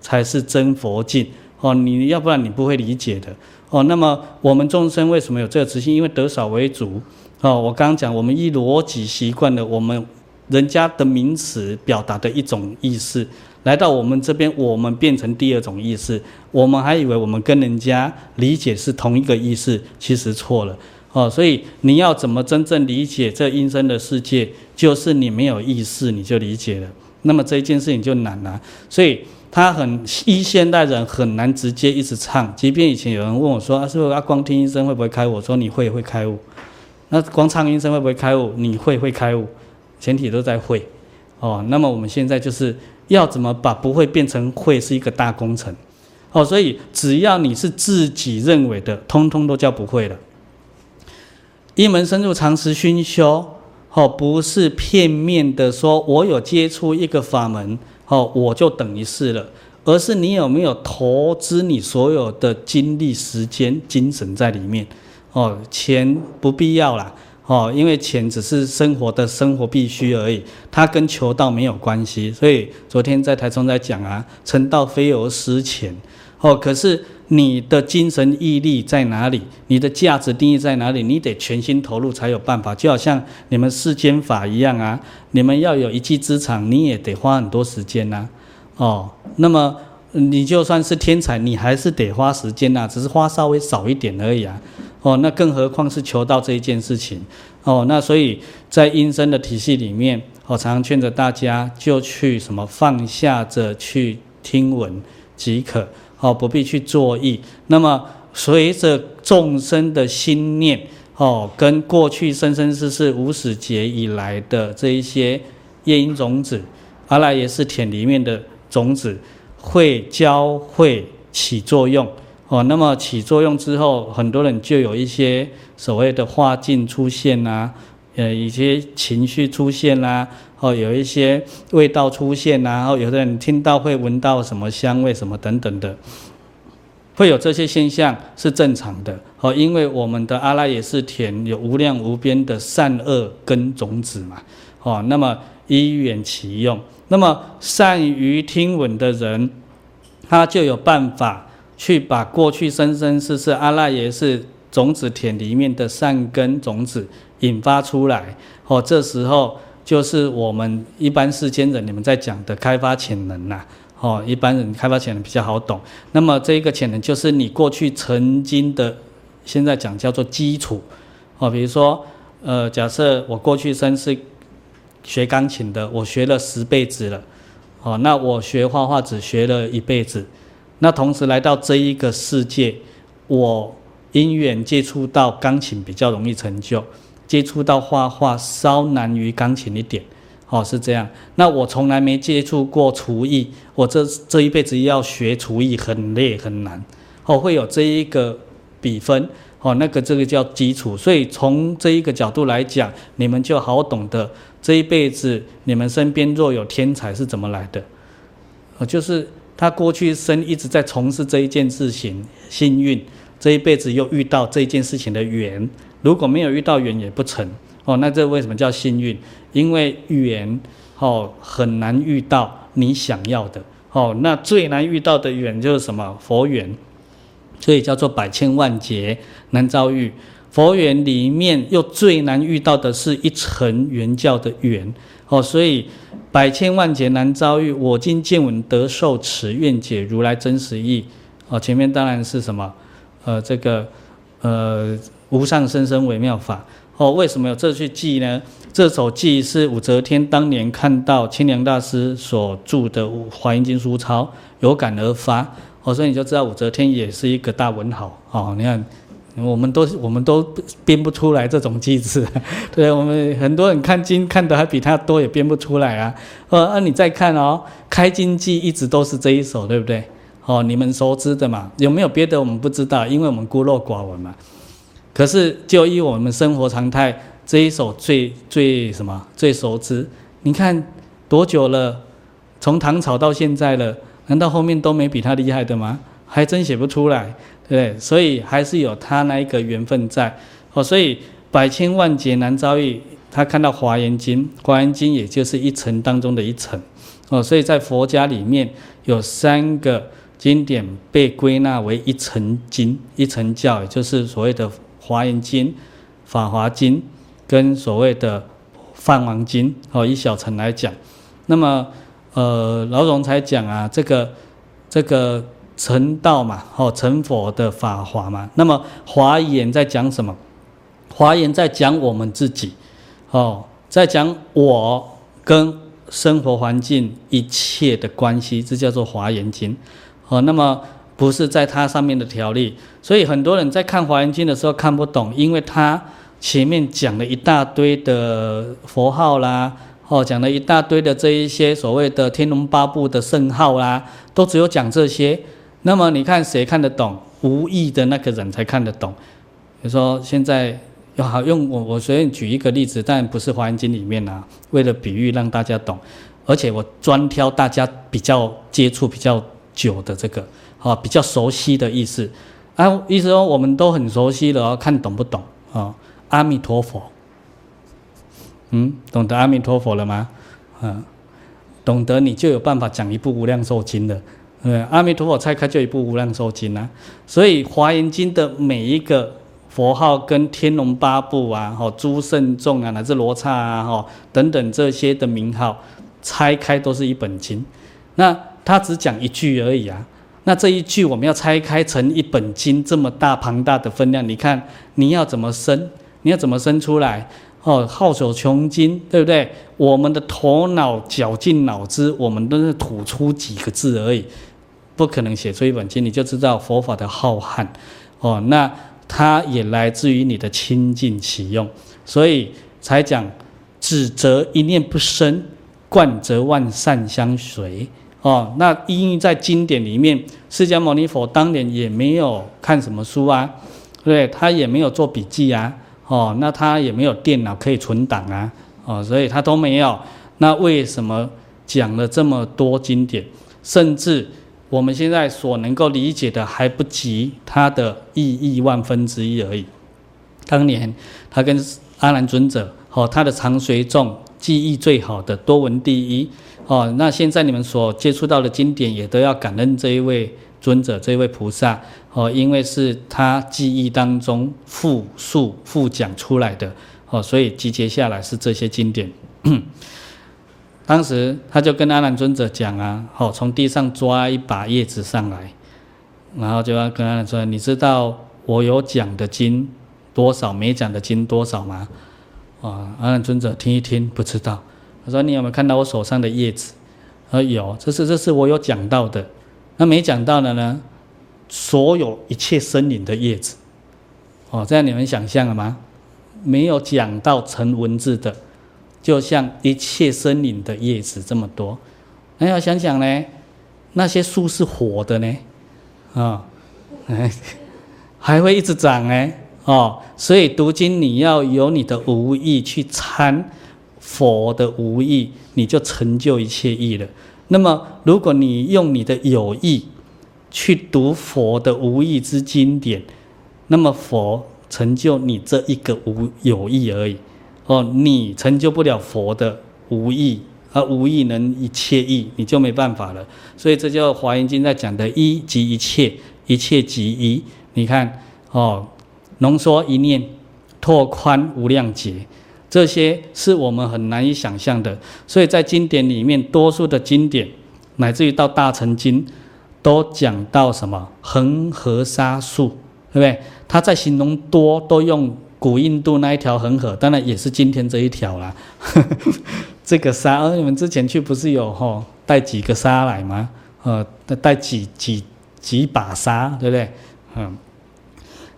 S1: 才是真佛境。哦，你要不然你不会理解的。哦，那么我们众生为什么有这个执心？因为得少为主。哦，我刚刚讲，我们依逻辑习惯了我们人家的名词表达的一种意思，来到我们这边，我们变成第二种意思。我们还以为我们跟人家理解是同一个意思，其实错了。哦，所以你要怎么真正理解这音声的世界？就是你没有意识，你就理解了。那么这一件事情就难了。所以。他很一现代人很难直接一直唱，即便以前有人问我说：“啊，是不是啊？光听音声会不会开悟？”我说：“你会会开悟。”那光唱音声会不会开悟？你会会开悟，前提都在会。哦，那么我们现在就是要怎么把不会变成会，是一个大工程。哦，所以只要你是自己认为的，通通都叫不会了。一门深入，长时熏修，哦，不是片面的说，我有接触一个法门。哦，我就等于是了，而是你有没有投资你所有的精力、时间、精神在里面。哦，钱不必要啦，哦，因为钱只是生活的生活必须而已，它跟求道没有关系。所以昨天在台中在讲啊，成道非由私钱。哦，可是你的精神毅力在哪里？你的价值定义在哪里？你得全心投入才有办法。就好像你们世间法一样啊，你们要有一技之长，你也得花很多时间呐。哦，那么你就算是天才，你还是得花时间呐，只是花稍微少一点而已啊。哦，那更何况是求道这一件事情，哦，那所以在阴身的体系里面，我常常劝着大家就去什么放下着去听闻即可，哦，不必去作意。那么随着众生的心念，哦，跟过去生生世世无始劫以来的这一些业因种子，阿赖耶识田里面的种子会交汇起作用。哦，那么起作用之后，很多人就有一些所谓的化境出现呐、啊，呃，一些情绪出现啦、啊，哦，有一些味道出现、然后有的人听到会闻到什么香味什么等等的，会有这些现象是正常的。哦，因为我们的阿赖耶识田有无量无边的善恶根种子嘛，哦，那么依缘起用，那么善于听闻的人，他就有办法。去把过去生生世世阿赖耶识种子田里面的善根种子引发出来，哦，这时候就是我们一般世间人你们在讲的开发潜能呐，哦，一般人开发潜能比较好懂。那么这一个潜能就是你过去曾经的，现在讲叫做基础，哦，比如说，呃，假设我过去生是学钢琴的，我学了十辈子了，哦，那我学画画只学了一辈子。那同时来到这一个世界，我因缘接触到钢琴比较容易成就，接触到画画稍难于钢琴一点，哦，是这样。那我从来没接触过厨艺，我这这一辈子要学厨艺很累很难，哦，会有这一个比分，哦，那个这个叫基础。所以从这一个角度来讲，你们就好懂得这一辈子你们身边若有天才是怎么来的，哦，就是。他过去生一直在从事这一件事情，幸运这一辈子又遇到这一件事情的缘，如果没有遇到缘也不成哦。那这为什么叫幸运？因为缘哦很难遇到你想要的哦。那最难遇到的缘就是什么？佛缘，所以叫做百千万劫难遭遇。佛缘里面又最难遇到的是一层圆教的缘哦，所以。百千万劫难遭遇，我今见闻得受持，愿解如来真实意。哦，前面当然是什么？呃，这个呃无上甚深微妙法。哦，为什么有这句偈呢？这首偈是武则天当年看到清凉大师所著的《华严经》书钞，有感而发。哦，所以你就知道武则天也是一个大文豪。哦，你看。我们都我们都编不出来这种句子，对，我们很多人看经看的还比他多，也编不出来啊。呃，那你再看哦，开经偈一直都是这一首，对不对？哦，你们熟知的嘛，有没有别的我们不知道，因为我们孤陋寡闻嘛。可是就依我们生活常态，这一首最最什么最熟知？你看多久了？从唐朝到现在了，难道后面都没比他厉害的吗？还真写不出来。对，所以还是有他那一个缘分在哦，所以百千万劫难遭遇。他看到华严经，华严经也就是一层当中的一层哦，所以在佛家里面有三个经典被归纳为一层经、一层教，也就是所谓的华严经、法华经跟所谓的梵王经哦。以小乘来讲，那么呃，老总才讲啊，这个这个。成道嘛，哦，成佛的法华嘛。那么华严在讲什么？华严在讲我们自己，哦，在讲我跟生活环境一切的关系，这叫做华严经。哦，那么不是在它上面的条例。所以很多人在看华严经的时候看不懂，因为它前面讲了一大堆的佛号啦，哦，讲了一大堆的这一些所谓的天龙八部的圣号啦，都只有讲这些。那么你看谁看得懂？无义的那个人才看得懂。比如说现在要好用我我随便举一个例子，但不是《华严经》里面啊，为了比喻让大家懂，而且我专挑大家比较接触比较久的这个，啊，比较熟悉的意思。啊，意思说我们都很熟悉了，看懂不懂啊？阿弥陀佛，嗯，懂得阿弥陀佛了吗？嗯，懂得你就有办法讲一部无量寿经的。对，阿弥陀佛拆开就一部无量寿经啊。所以华严经的每一个佛号跟天龙八部啊、哈诸圣众啊、乃至罗刹啊、哈等等这些的名号，拆开都是一本经。那他只讲一句而已啊。那这一句我们要拆开成一本经，这么大庞大的分量，你看你要怎么生？你要怎么生出来？哦，浩久穷经，对不对？我们的头脑绞尽脑汁，我们都是吐出几个字而已，不可能写出一本经。你就知道佛法的浩瀚哦。那它也来自于你的清净启用，所以才讲只则一念不生，观则万善相随。哦，那因为在经典里面，释迦牟尼佛当年也没有看什么书啊，对，他也没有做笔记啊，哦，那他也没有电脑可以存档啊，哦，所以他都没有。那为什么讲了这么多经典，甚至我们现在所能够理解的还不及他的意义万分之一而已？当年他跟阿难尊者，哦，他的常随众记忆最好的，多闻第一。哦，那现在你们所接触到的经典，也都要感恩这一位尊者，这一位菩萨哦，因为是他记忆当中复述、复讲出来的哦，所以集结下来是这些经典。当时他就跟阿难尊者讲啊，哦，从地上抓一把叶子上来，然后就要跟阿难说：“你知道我有讲的经多少，没讲的经多少吗？”啊，阿难尊者听一听，不知道。他说：“你有没有看到我手上的叶子？”他说：“有，这是这是我有讲到的。那没讲到的呢？所有一切生灵的叶子。哦，这样你们想象了吗？没有讲到成文字的，就像一切生灵的叶子这么多。那要想想呢，那些树是活的呢，啊，哎，还会一直长呢。哦，所以读经你要有你的无意去参。”佛的无意，你就成就一切意了。那么，如果你用你的有意去读佛的无意之经典，那么佛成就你这一个无有意而已。哦，你成就不了佛的无意，而无意能一切意，你就没办法了。所以，这叫《华严经》在讲的“一即一切，一切即一”。你看，哦，浓缩一念，拓宽无量劫。这些是我们很难以想象的，所以在经典里面，多数的经典，乃至于到大乘经，都讲到什么恒河沙数，对不对？他在形容多，都用古印度那一条恒河，当然也是今天这一条啦。这个沙，而、你们之前去不是有吼、哦、带几个沙来吗？呃，带几几几把沙，对不对？嗯，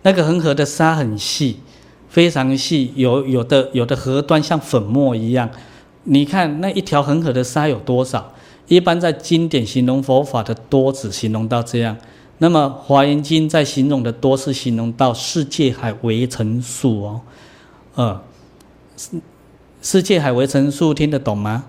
S1: 那个恒河的沙很细。非常细，有有的有的河端像粉末一样。你看那一条恒河的沙有多少？一般在经典形容佛法的多，只形容到这样。那么华严经在形容的多，是形容到世界海围城数哦。呃，世世界海围城数听得懂吗？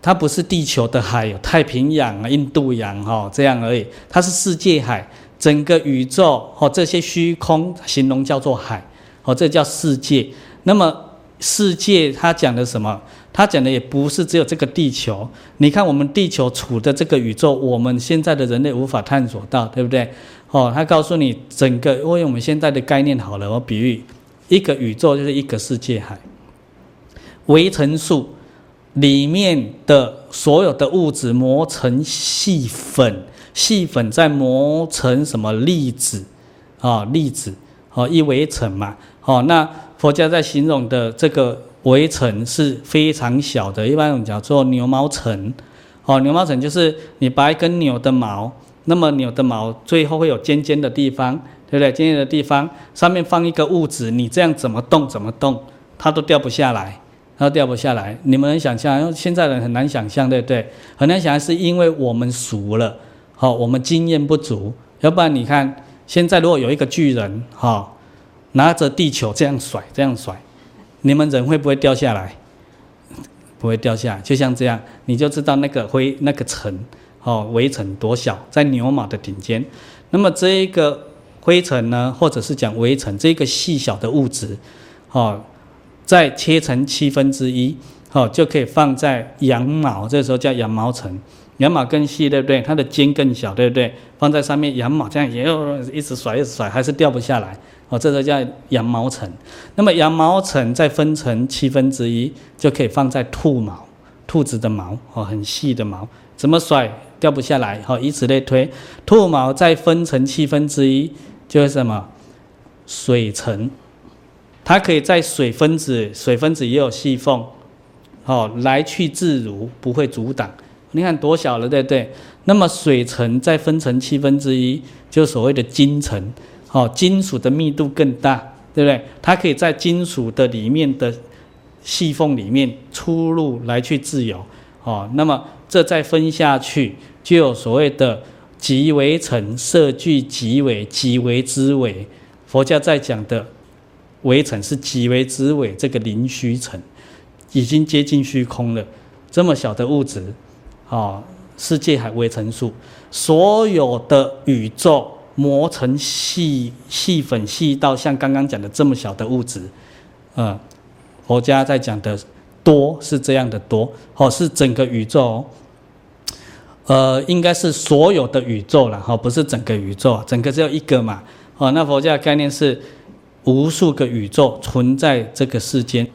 S1: 它不是地球的海，有太平洋啊、印度洋哈、哦、这样而已。它是世界海，整个宇宙哦，这些虚空形容叫做海。哦，这叫世界。那么世界它讲的什么？它讲的也不是只有这个地球。你看我们地球处的这个宇宙，我们现在的人类无法探索到，对不对？哦，他告诉你整个，因为我们现在的概念好了，我比喻一个宇宙就是一个世界海，围城数里面的所有的物质磨成细粉，细粉再磨成什么粒子啊？粒子哦，一围城嘛。哦，那佛家在形容的这个围城是非常小的，一般我们叫做牛毛城。哦，牛毛城就是你拔一根牛的毛，那么牛的毛最后会有尖尖的地方，对不对？尖尖的地方上面放一个物质，你这样怎么动怎么动，它都掉不下来，它都掉不下来。你们能想象？现在人很难想象，对不对？很难想象，是因为我们熟了，好，我们经验不足。要不然你看，现在如果有一个巨人，哈。拿着地球这样甩，这样甩，你们人会不会掉下来？不会掉下来，就像这样，你就知道那个灰那个尘，哦，微尘多小，在牛马的顶尖。那么这一个灰尘呢，或者是讲微尘，这个细小的物质，哦，再切成七分之一，哦，就可以放在羊毛，这时候叫羊毛层。羊毛更细，对不对？它的尖更小，对不对？放在上面，羊毛这样也有一直甩，一直甩，还是掉不下来。哦，这个叫羊毛层。那么羊毛层再分成七分之一，就可以放在兔毛，兔子的毛，哦，很细的毛，怎么甩掉不下来？好，以此类推，兔毛再分成七分之一，就是什么？水层，它可以在水分子，水分子也有细缝，好，来去自如，不会阻挡。你看多小了，对不对？那么水层再分成七分之一，就是所谓的金层。哦，金属的密度更大，对不对？它可以在金属的里面的细缝里面出入来去自由。哦，那么这再分下去，就有所谓的极微层，色聚极微，极微之微。佛教在讲的微层是极微之微，这个灵虚层已经接近虚空了。这么小的物质，哦，世界还微尘数，所有的宇宙。磨成细细粉细到像刚刚讲的这么小的物质，嗯，佛家在讲的多是这样的多，哦，是整个宇宙，呃，应该是所有的宇宙了，哈，不是整个宇宙，整个只有一个嘛，哦，那佛家的概念是无数个宇宙存在这个世间，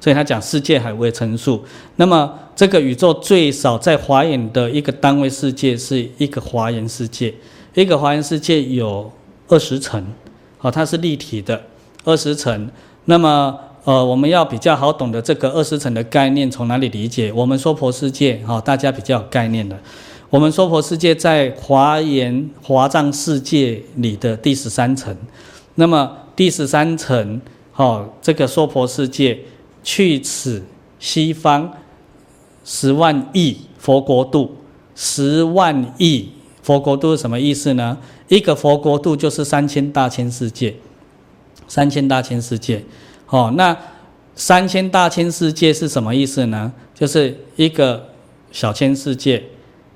S1: 所以他讲世界还未成数，那么这个宇宙最少在华严的一个单位世界是一个华严世界。一个华严世界有二十层，哦，它是立体的二十层。那么，呃，我们要比较好懂的这个二十层的概念，从哪里理解？我们娑婆世界，哈，大家比较有概念的。我们娑婆世界在华严华藏世界里的第十三层。那么第十三层，哈，这个娑婆世界去此西方十万亿佛国度，十万亿。佛国度是什么意思呢？一个佛国度就是三千大千世界，三千大千世界。哦，那三千大千世界是什么意思呢？就是一个小千世界。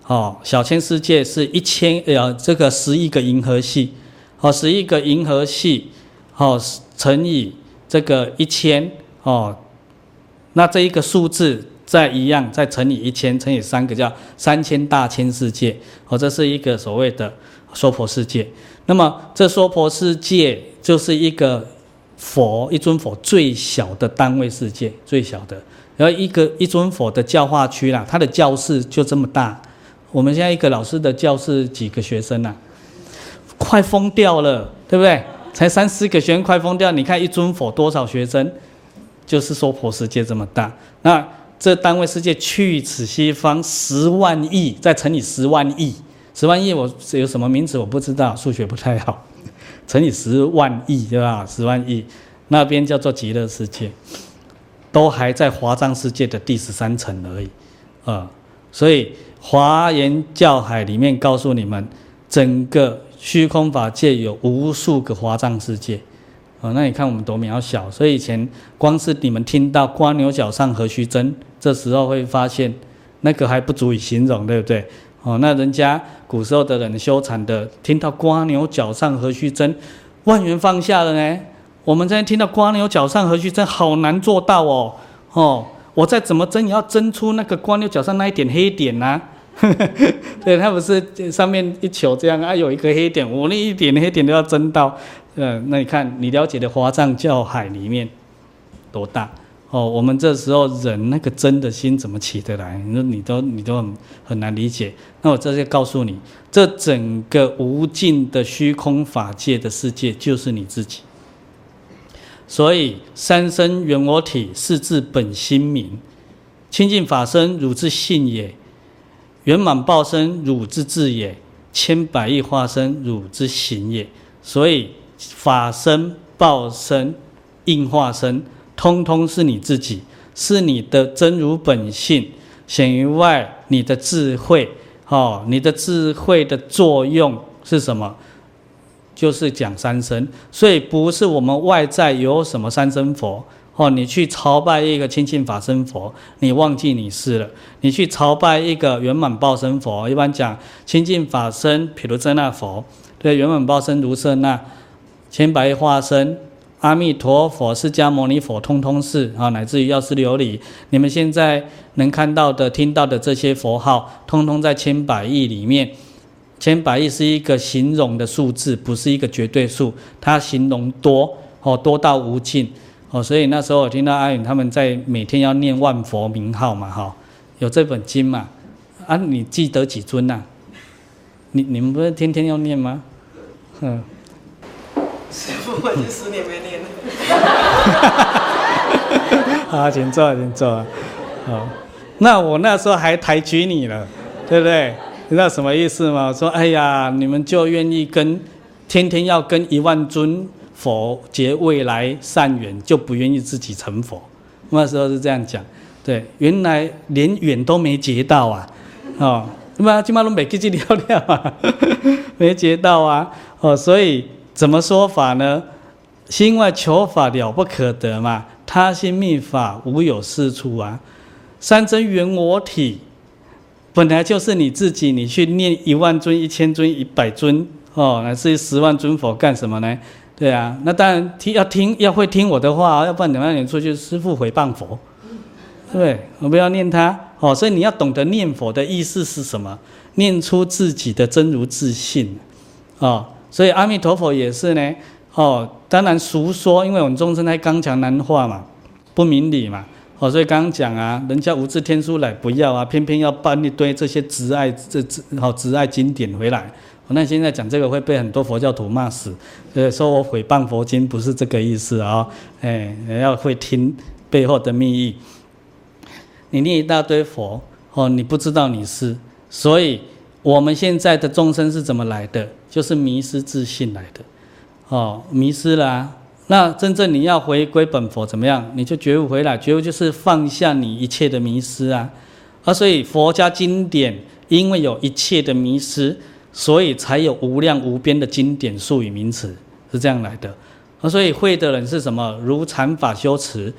S1: 哦，小千世界是一千呃，这个十亿个银河系。哦，十亿个银河系，哦，乘以这个一千。哦，那这一个数字。再一样，再乘以一千，乘以三个叫三千大千世界，哦，这是一个所谓的娑婆世界。那么这娑婆世界就是一个佛一尊佛最小的单位世界，最小的。然后一个一尊佛的教化区啦，他的教室就这么大。我们现在一个老师的教室几个学生啊？快疯掉了，对不对？才三四个学生，快疯掉。你看一尊佛多少学生？就是娑婆世界这么大。那这单位世界去此西方十万亿，再乘以十万亿，十万亿我有什么名词我不知道，数学不太好，乘以十万亿对吧？十万亿。那边叫做极乐世界，都还在华藏世界的第十三层而已，啊，所以华严教海里面告诉你们，整个虚空法界有无数个华藏世界。哦，那你看我们多渺小，所以以前光是你们听到蜗牛角上何须针，这时候会发现那个还不足以形容，对不对？哦，那人家古时候的人修禅的，听到蜗牛角上何须针，万元放下了呢。我们现在听到蜗牛角上何须针，好难做到哦。哦，我再怎么针，也要针出那个蜗牛角上那一点黑点呐、啊。对，它不是上面一球这样啊，有一个黑点，我那一点黑点都要针到。嗯，那你看，你了解的华藏教海里面多大哦？我们这时候人那个真的心怎么起得来？你说你都你都很很难理解。那我这就告诉你，这整个无尽的虚空法界的世界就是你自己。所以三身圆我体，是自本心明；清净法身，汝之性也；圆满报身，汝之智也；千百亿化身，汝之行也。所以。法身、报身、应化身，通通是你自己，是你的真如本性。显于外，你的智慧，哦，你的智慧的作用是什么？就是讲三身。所以不是我们外在有什么三身佛，哦，你去朝拜一个清净法身佛，你忘记你是了；你去朝拜一个圆满报身佛，一般讲清净法身，毗卢遮那佛，对，圆满报身如是那，千百亿化身，阿弥陀佛、释迦牟尼佛，通通是啊，乃至于药师琉璃，你们现在能看到的、听到的这些佛号，通通在千百亿里面。千百亿是一个形容的数字，不是一个绝对数，它形容多哦，多到无尽。哦，所以那时候我听到阿允他们在每天要念万佛名号嘛，哈，有这本经嘛，啊，你记得几尊呐、啊？你你们不是天天要念吗？嗯，
S3: 我已经十年没念了。
S1: 好，请坐，请坐。好，那我那时候还抬举你了，对不对？你知道什么意思吗？说，哎呀，你们就愿意跟天天要跟一万尊。佛结未来善缘，就不愿意自己成佛。那时候是这样讲，对，原来连缘都没结到啊，哦，那么起码都没自己了了啊，没结到啊，哦，所以怎么说法呢？是因为求法了不可得嘛，他心密法无有是处啊。三真圆我体，本来就是你自己，你去念一万尊、一千尊、一百尊，哦，乃至于十万尊佛干什么呢？对啊，那当然听要听要会听我的话，要不然怎么样？你出去师父毁谤佛，对？我不要念他哦，所以你要懂得念佛的意思是什么？念出自己的真如自信哦。所以阿弥陀佛也是呢哦。当然俗说，因为我们众生太刚强难化嘛，不明理嘛哦。所以刚刚讲啊，人家无字天书来不要啊，偏偏要搬一堆这些执爱这执好执爱经典回来。那现在讲这个会被很多佛教徒骂死，呃，说我诽谤佛经不是这个意思啊、哦，哎，要会听背后的密意。你念一大堆佛，哦，你不知道你是，所以我们现在的众生是怎么来的？就是迷失自信来的，哦，迷失了、啊。那真正你要回归本佛怎么样？你就觉悟回来，觉悟就是放下你一切的迷失啊，啊，所以佛家经典因为有一切的迷失。所以才有无量无边的经典术语名词是这样来的，啊，所以会的人是什么？如禅法修持，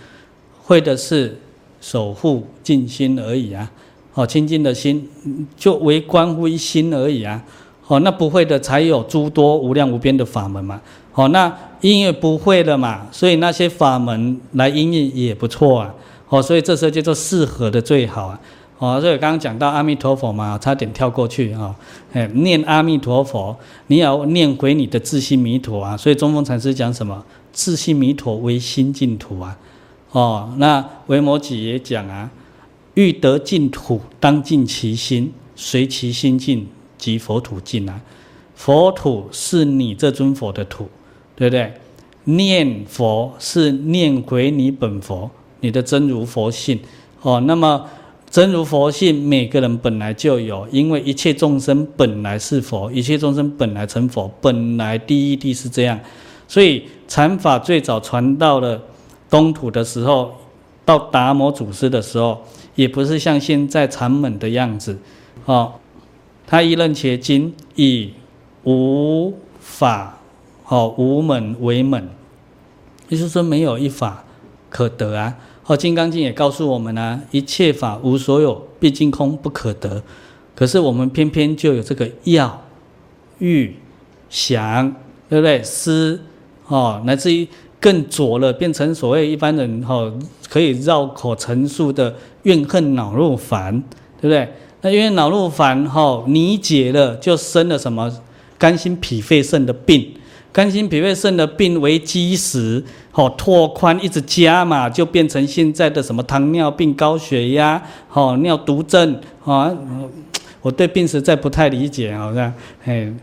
S1: 会的是守护静心而已啊，哦，清净的心就为观乎一心而已啊，哦，那不会的才有诸多无量无边的法门嘛，哦，那因为不会了嘛，所以那些法门来应用也不错啊，哦，所以这时候叫做适合的最好啊。哦，所以刚刚讲到阿弥陀佛嘛，差点跳过去啊。哎，念阿弥陀佛，你要念回你的自性弥陀啊。所以中峰禅师讲什么？自性弥陀为心净土啊。哦，那维摩詰也讲啊，欲得净土，当净其心，随其心净，即佛土净啊。佛土是你这尊佛的土，对不对？念佛是念回你本佛，你的真如佛性。哦，那么。真如佛性，每个人本来就有，因为一切众生本来是佛，一切众生本来成佛，本来第一地是这样，所以禅法最早传到了东土的时候，到达摩祖师的时候，也不是像现在禅门的样子，哦，他一任伽经以无法，哦，无门为门，也就是说没有一法可得啊。哦，《金刚经》也告诉我们啊，一切法无所有，毕竟空不可得。可是我们偏偏就有这个要、欲、想，对不对？思，哦，乃至于更左了，变成所谓一般人哦可以绕口陈述的怨恨恼怒烦，对不对？那因为恼怒烦哈，你解了就生了什么肝心脾肺肾的病。肝心脾肺肾的病为基石，好拓宽一直加嘛，就变成现在的什么糖尿病、高血压、好尿毒症啊。我对病实在不太理解，好像哎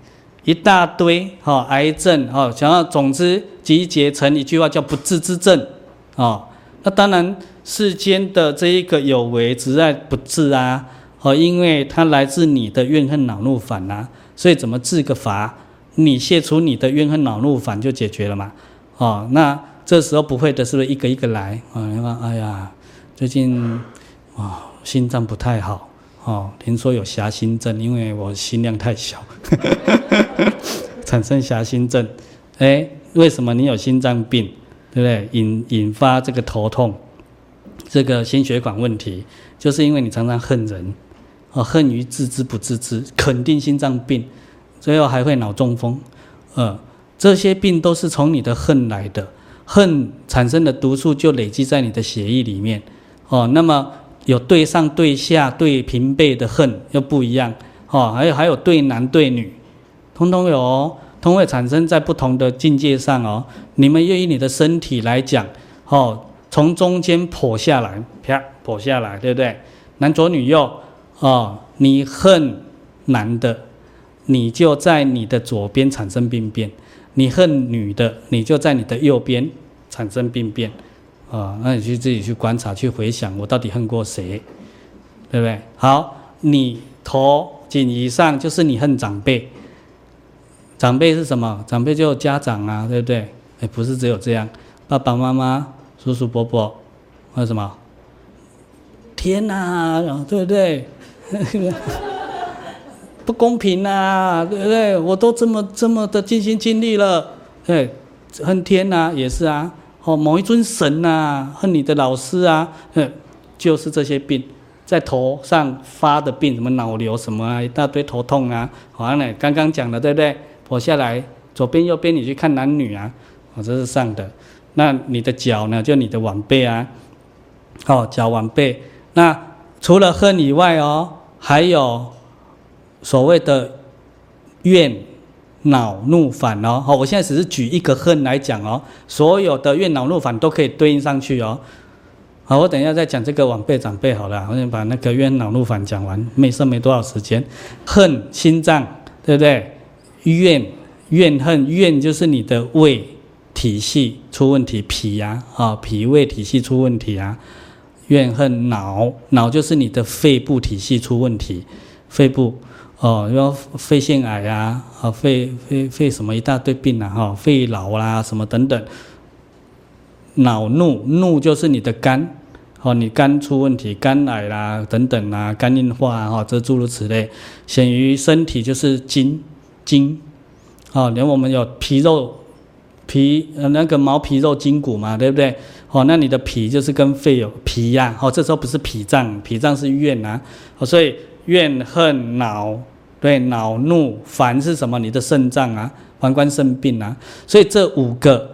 S1: 一大堆哈癌症哈，想要总之集结成一句话叫不治之症啊。那当然世间的这一个有为只在不治啊，哦，因为它来自你的怨恨恼怒烦呐，所以怎么治个法？你卸除你的怨恨恼怒烦就解决了嘛？哦，那这时候不会的，是不是一个一个来？啊、哦，你看，哎呀，最近啊、哦、心脏不太好，哦，听说有狭心症，因为我心量太小，产生狭心症。哎，为什么你有心脏病？对不对？引引发这个头痛，这个心血管问题，就是因为你常常恨人，哦，恨于自知不自知，肯定心脏病，最后还会脑中风，呃，这些病都是从你的恨来的，恨产生的毒素就累积在你的血液里面，哦，那么有对上对下对平辈的恨又不一样，哦，还有还有对男对女，通通有哦。都会产生在不同的境界上哦。你们愿意你的身体来讲，哦，从中间剖下来，啪剖下来，对不对？男左女右，哦，你恨男的，你就在你的左边产生病变；你恨女的，你就在你的右边产生病变。啊、那你去自己去观察，去回想，我到底恨过谁，对不对？好，你头颈以上就是你恨长辈。长辈是什么？长辈就家长啊，对不对？哎，不是只有这样，爸爸妈妈、叔叔伯伯，还有什么？天哪，对不对？不公平啊，对不对？我都这么这么的尽心尽力了，对，恨天呐，也是啊。哦，某一尊神呐，恨你的老师啊，就是这些病在头上发的病，什么脑瘤什么啊，一大堆头痛啊。完了，刚刚讲的，对不对？剖下来，左边右边你去看男女啊，哦，这是上的。那你的脚呢？就你的腕背啊，哦，脚腕背。那除了恨以外哦，还有所谓的怨、恼、怒、烦哦。好，我现在只是举一个恨来讲哦，所有的怨、恼、怒、烦都可以对应上去哦。好，我等一下再讲这个腕背、长辈好了，我先把那个怨、恼、怒、烦讲完，没剩没多少时间。恨，心脏，对不对？怨怨恨怨就是你的胃体系出问题，脾呀啊，脾胃体系出问题啊。怨恨脑，脑就是你的肺部体系出问题，肺部哦，要肺腺癌啊，啊肺肺肺什么一大堆病啊，哈，肺痨啦什么等等。恼怒怒就是你的肝，哦，你肝出问题，肝癌啦等等啊，肝硬化啊，哈，这诸如此类。显于身体就是筋。筋，哦，连我们有皮肉、皮呃那个毛皮肉筋骨嘛，对不对？哦，那你的脾就是跟肺有脾呀，哦，这时候不是脾脏，脾脏是怨啊，哦，所以怨恨恼，对，恼怒烦是什么？你的肾脏啊，膀胱肾病啊，所以这五个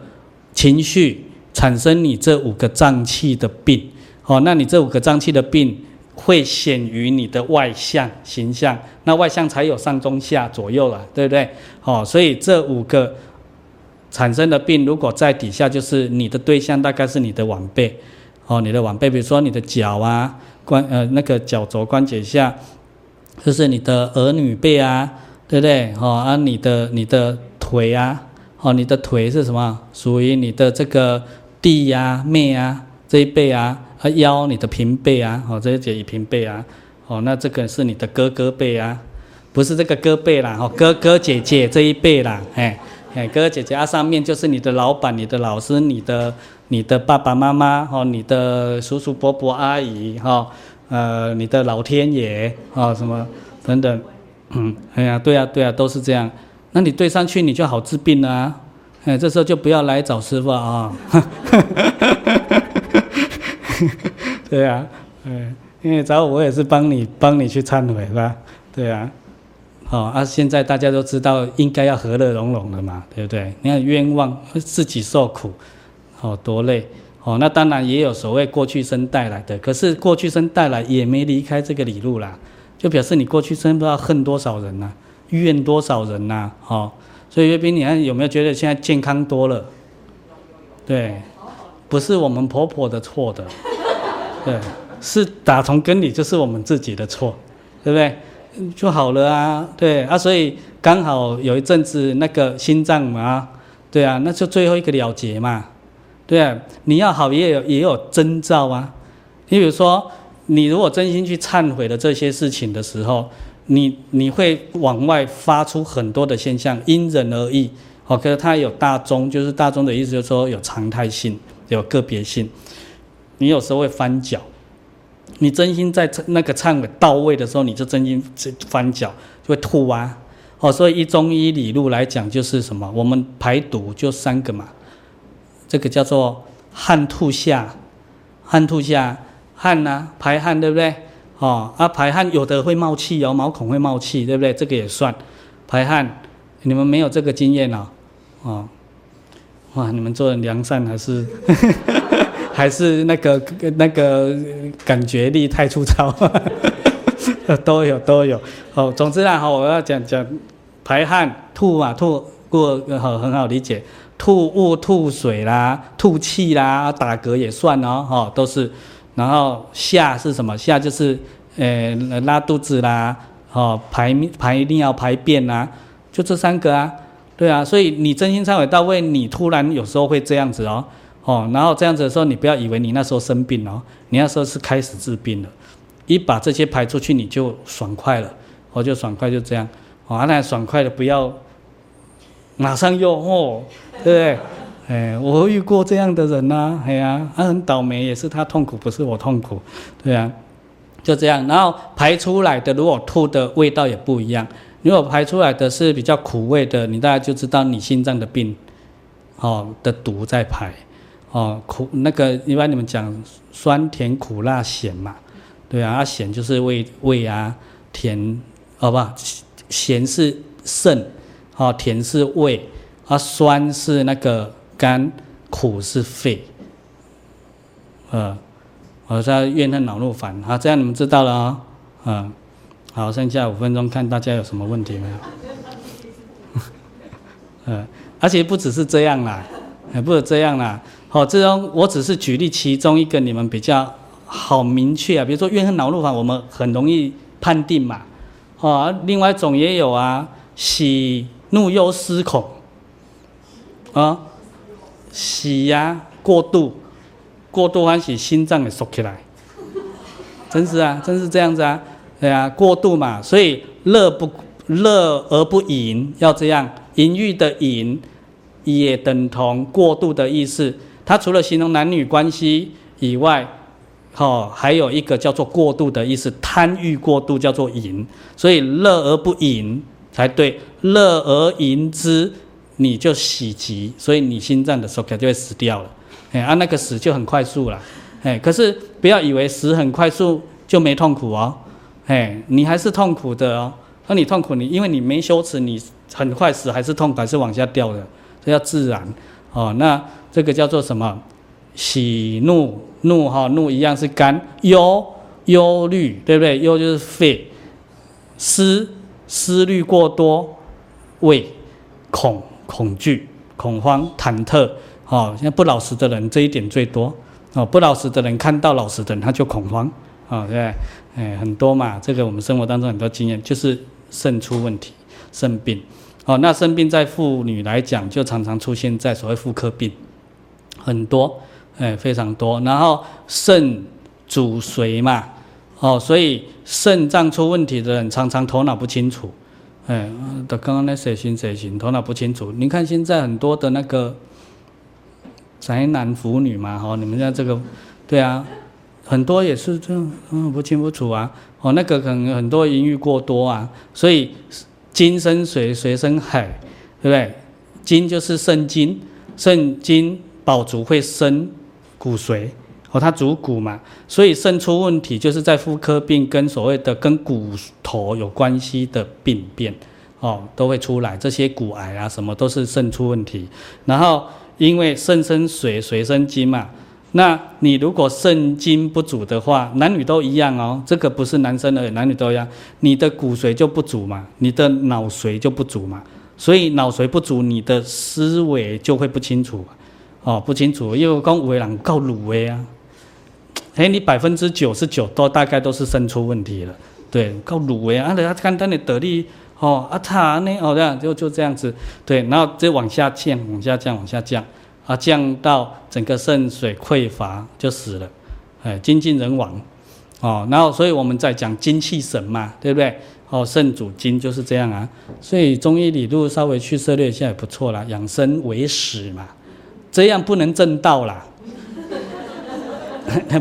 S1: 情绪产生你这五个脏器的病，哦，那你这五个脏器的病。会显于你的外向形象，那外向才有上中下左右了，对不对？哦，所以这五个产生的病，如果在底下，就是你的对象大概是你的晚辈，哦，你的晚辈，比如说你的脚啊，关呃那个脚肘关节下，就是你的儿女辈啊，对不对？哦啊，你的你的腿啊，哦，你的腿是什么？属于你的这个弟呀、啊、妹啊这一辈啊。啊腰，你的平辈啊，哦，这些解以平辈啊，哦，那这个是你的哥哥辈啊，不是这个哥辈啦，哦，哥哥姐姐这一辈啦，哎，哎，哥哥姐姐啊，上面就是你的老板、你的老师、你的、你的爸爸妈妈，哦，你的叔叔伯伯阿姨，哈，呃，你的老天爷，啊，什么等等，嗯，哎呀，对啊，对啊，都是这样，那你对上去你就好治病了啊，哎，这时候就不要来找师傅啊。对啊，嗯，因为找我，我也是帮你帮你去忏悔，吧？对啊，好啊，现在大家都知道应该要和乐融融的嘛，对不对？你看冤枉自己受苦，好多累，哦，那当然也有所谓过去生带来的，可是过去生带来也没离开这个理路啦，就表示你过去生不知道恨多少人呐、啊，怨多少人呐、啊，哦，所以岳斌，你看有没有觉得现在健康多了？对。不是我们婆婆的错的，对，是打从根里就是我们自己的错，对不对？就好了啊，对啊，所以刚好有一阵子那个心脏嘛，对啊，那就最后一个了结嘛，对，你要好也有也有征兆啊。你比如说，你如果真心去忏悔了这些事情的时候，你你会往外发出很多的现象，因人而异。哦，可是它有大宗，就是大宗的意思，就是说有常态性。有个别性，你有时候会翻脚，你真心在那个忏悔到位的时候，你就真心翻脚，就会吐啊。哦，所以一中医理路来讲，就是什么？我们排毒就三个嘛，这个叫做汗吐下，汗吐下，汗呐、排汗对不对？哦，啊，排汗有的会冒气哦，毛孔会冒气，对不对？这个也算排汗。你们没有这个经验哦，哦，哇，你们做人良善还是 还是那个那个感觉力太粗糙，都有都有。哦，总之啊，好，我要讲讲排汗吐啊吐过好很好理解，吐物吐水啦，吐气啦，打嗝也算哦，哦，都是。然后下是什么？下就是呃拉肚子啦，哦排排一定要排便啦。就这三个啊，对啊，所以你真心忏悔到位，你突然有时候会这样子哦，哦，然后这样子的时候，你不要以为你那时候生病哦，你那时候是开始治病了，一把这些排出去，你就爽快了，我、哦、就爽快就这样，哦，那爽快的不要马上又哦，对不对？哎，我遇过这样的人呐、啊，哎呀，他很倒霉，也是他痛苦，不是我痛苦，对啊，就这样，然后排出来的如果吐的味道也不一样。如果排出来的是比较苦味的，你大概就知道你心脏的病，哦的毒在排，哦苦那个一般你们讲酸甜苦辣咸嘛，对啊，啊咸就是胃胃啊，甜好吧，咸是肾，哦甜是胃，啊酸是那个肝，苦是肺，呃，我在怨恨恼怒烦，好这样你们知道了啊、哦，嗯。好，剩下五分钟，看大家有什么问题没有？嗯，而且不只是这样啦，也不是这样啦。好，这种我只是举例其中一个，你们比较好明确啊。比如说怨恨恼怒烦，我们很容易判定嘛。哦，另外一种也有啊，喜怒忧思恐啊，喜呀、啊、过度，过度欢喜，心脏也缩起来，真是啊，真是这样子啊。对啊，过度嘛，所以乐不乐而不淫，要这样，淫欲的淫也等同过度的意思。它除了形容男女关系以外，哦，还有一个叫做过度的意思，贪欲过度叫做淫。所以乐而不淫才对，乐而淫之，你就喜极，所以你心脏的 socket 就会死掉了。哎，啊，那个死就很快速了。哎，可是不要以为死很快速就没痛苦哦。哎，你还是痛苦的哦。那你痛苦，你因为你没修持，你很快死还是痛苦，还是往下掉的，这叫自然哦。那这个叫做什么？喜怒怒哈怒一样是肝，忧忧虑对不对？忧就是肺，思思虑过多，畏恐恐惧恐慌忐忑。哦，像不老实的人这一点最多哦。不老实的人看到老实的人他就恐慌啊，对不对？哎，很多嘛，这个我们生活当中很多经验，就是肾出问题、肾病。哦，那肾病在妇女来讲，就常常出现在所谓妇科病，很多，哎，非常多。然后肾主髓嘛，哦，所以肾脏出问题的人，常常头脑不清楚。哎，的刚刚那谁行谁行，头脑不清楚。你看现在很多的那个宅男腐女嘛，哈，你们家这个，对啊。很多也是这样，嗯，不清不楚啊。哦，那个可能很多淫欲过多啊，所以金生水，水生海，对不对？金就是肾精，肾精饱足会生骨髓，哦，它主骨嘛，所以肾出问题就是在妇科病跟所谓的跟骨头有关系的病变，哦，都会出来。这些骨癌啊什么都是肾出问题。然后因为肾生水，水生精嘛。那你如果肾精不足的话，男女都一样哦。这个不是男生而已，男女都一样。你的骨髓就不足嘛，你的脑髓就不足嘛。所以脑髓不足，你的思维就会不清楚，哦，不清楚。因为我讲有的人够鲁的啊，哎，你百分之九十九都大概都是肾出问题了，对，够鲁的啊。啊，简单的得力哦，啊他呢，哦这样就就这样子，对，然后就往下降，往下降，往下降。啊，降到整个肾水匮乏就死了，哎，精尽人亡，哦，然后所以我们在讲精气神嘛，对不对？哦，肾主精就是这样啊，所以中医理路稍微去涉猎一下也不错啦，养生为始嘛，这样不能正道啦，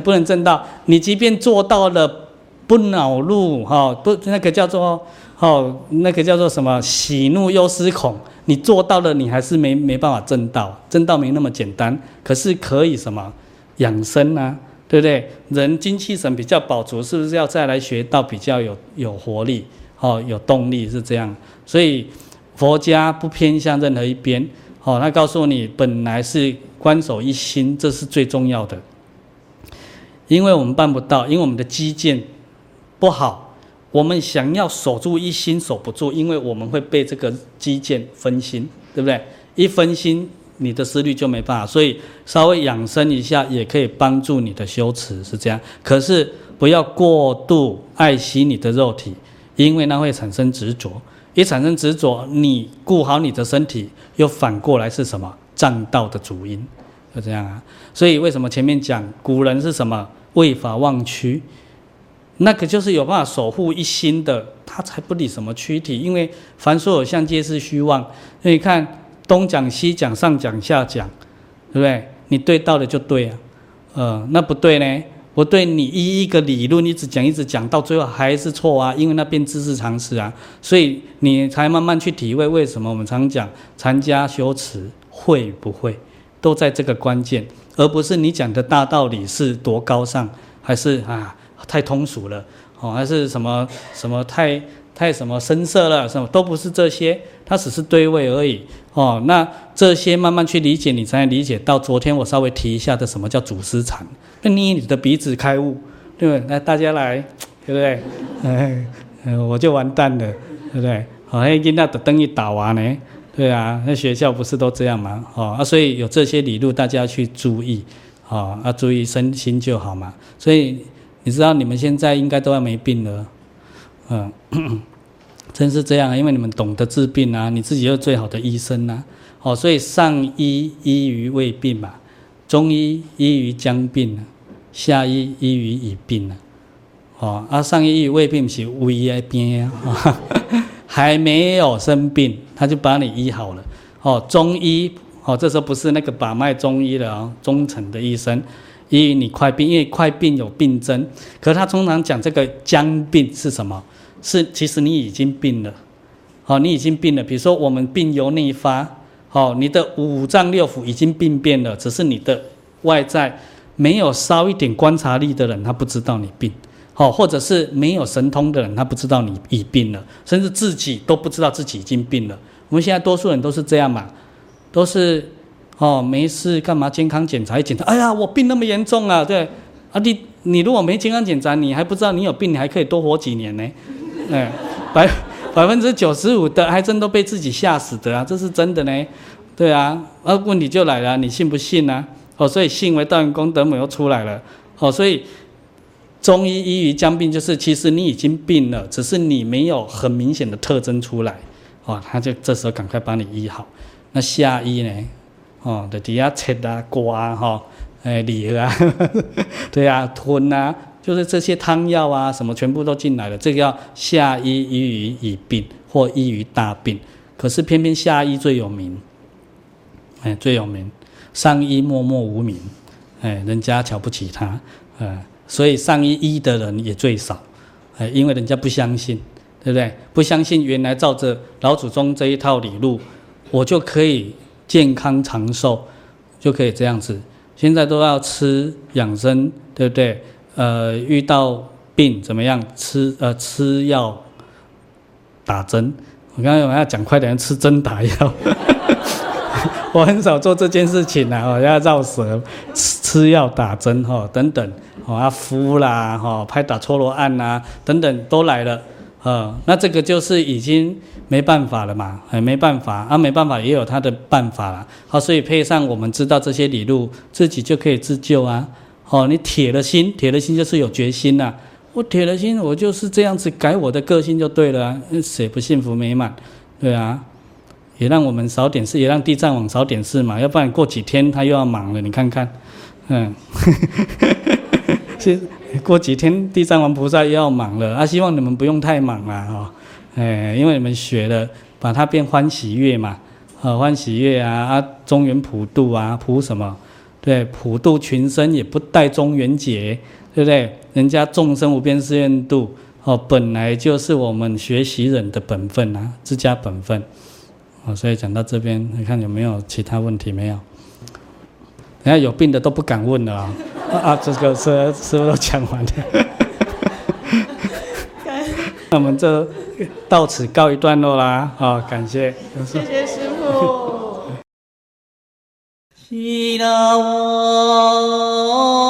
S1: 不能正道，你即便做到了不恼怒哈，不那个叫做哦，那个叫做什么？喜怒忧思恐，你做到了，你还是没没办法证道，证道没那么简单。可是可以什么养生啊？对不对？人精气神比较饱足，是不是要再来学到比较有有活力？哦，有动力是这样。所以佛家不偏向任何一边。哦，他告诉你，本来是观守一心，这是最重要的。因为我们办不到，因为我们的基建不好，我们想要守住一心守不住，因为我们会被这个基建分心，对不对？一分心，你的思虑就没办法。所以稍微养生一下，也可以帮助你的修持，是这样。可是不要过度爱惜你的肉体，因为那会产生执着。一产生执着，你顾好你的身体，又反过来是什么？障道的主因，就这样啊。所以为什么前面讲古人是什么？为法忘躯，那个就是有办法守护一心的，他才不理什么躯体，因为凡所有相，皆是虚妄。所以你看东讲西讲，上讲下讲，对不对？你对到了就对啊，呃，那不对呢？我对你一一个理论一直讲一直讲，到最后还是错啊，因为那变知识常识啊，所以你才慢慢去体会为什么我们常讲禅家修持会不会，都在这个关键。而不是你讲的大道理是多高尚，还是啊太通俗了哦，还是什么什么太太什么深色了，什么都不是这些，它只是对位而已哦。那这些慢慢去理解，你才能理解到昨天我稍微提一下的什么叫祖师禅，那捏你的鼻子开悟，对不对？来大家来，对不对？哎，我就完蛋了，对不对？好，那今天的灯一打完呢？对啊，那学校不是都这样吗？哦啊，所以有这些理路，大家去注意，哦，要注意身心就好嘛。所以你知道你们现在应该都要没病了，嗯，真是这样，因为你们懂得治病啊，你自己又最好的医生呐，哦，所以上医医于未病嘛，中医医于将病，下医医于已病，哦啊，上医医于未病是危在边啊。还没有生病，他就把你医好了。哦，中医哦，这时候不是那个把脉中医了哦，中层的医生医你快病，因为快病有病征。可他通常讲这个将病是什么？是其实你已经病了。哦，你已经病了。比如说我们病由内发，哦，你的五脏六腑已经病变了，只是你的外在没有稍一点观察力的人，他不知道你病。哦，或者是没有神通的人，他不知道你已病了，甚至自己都不知道自己已经病了。我们现在多数人都是这样嘛，都是哦，没事干嘛？健康检查一检查，哎呀，我病那么严重啊！对啊，你你如果没健康检查，你还不知道你有病，你还可以多活几年呢。哎，百百分之九十五的还真都被自己吓死的啊，这是真的呢。对啊，那问题就来了，你信不信呢？哦，所以信为道源功德母又出来了。哦，所以。中医医于将病，就是其实你已经病了，只是你没有很明显的特征出来，哦，他就这时候赶快帮你医好。那下医呢？哦，的底下切啊、刮啊哈、哎、理啊，对啊，吞啊，就是这些汤药啊，什么全部都进来了。这个叫下医医于已病或医于大病，可是偏偏下医最有名，哎，最有名，上医默默无名，哎，人家瞧不起他，哎。所以上医医的人也最少，哎，因为人家不相信，对不对？不相信原来照着老祖宗这一套理路，我就可以健康长寿，就可以这样子。现在都要吃养生，对不对？呃，遇到病怎么样？吃呃吃药打针。我刚刚我要讲快点，吃针打药。我很少做这件事情啊，我要绕舌吃吃药打针哈等等。哦，啊敷啦，哈，拍打搓罗按呐，等等都来了，呃，那这个就是已经没办法了嘛，哎，没办法，啊，没办法也有他的办法了，好，所以配上我们知道这些理路，自己就可以自救啊，哦，你铁了心，铁了心就是有决心呐，我铁了心，我就是这样子改我的个性就对了啊，谁不幸福美满？对啊，也让我们少点事，也让地藏王少点事嘛，要不然过几天他又要忙了，你看看，嗯。是过几天地藏王菩萨又要忙了啊！希望你们不用太忙了哈，哎，因为你们学了，把它变欢喜乐嘛，啊，欢喜乐啊啊，中元普渡啊，普什么？对，普渡群生也不带中元节，对
S4: 对不对？人家众生无边誓愿度，哦，本来就是我们学习人的本分啊，自家本分。哦，所以讲到这边，你看有没有其他问题没有？人家有病的都不敢问了啊！啊，这个是师傅都讲完了。那我们就到此告一段落啦！好，感谢。
S1: 谢谢师父。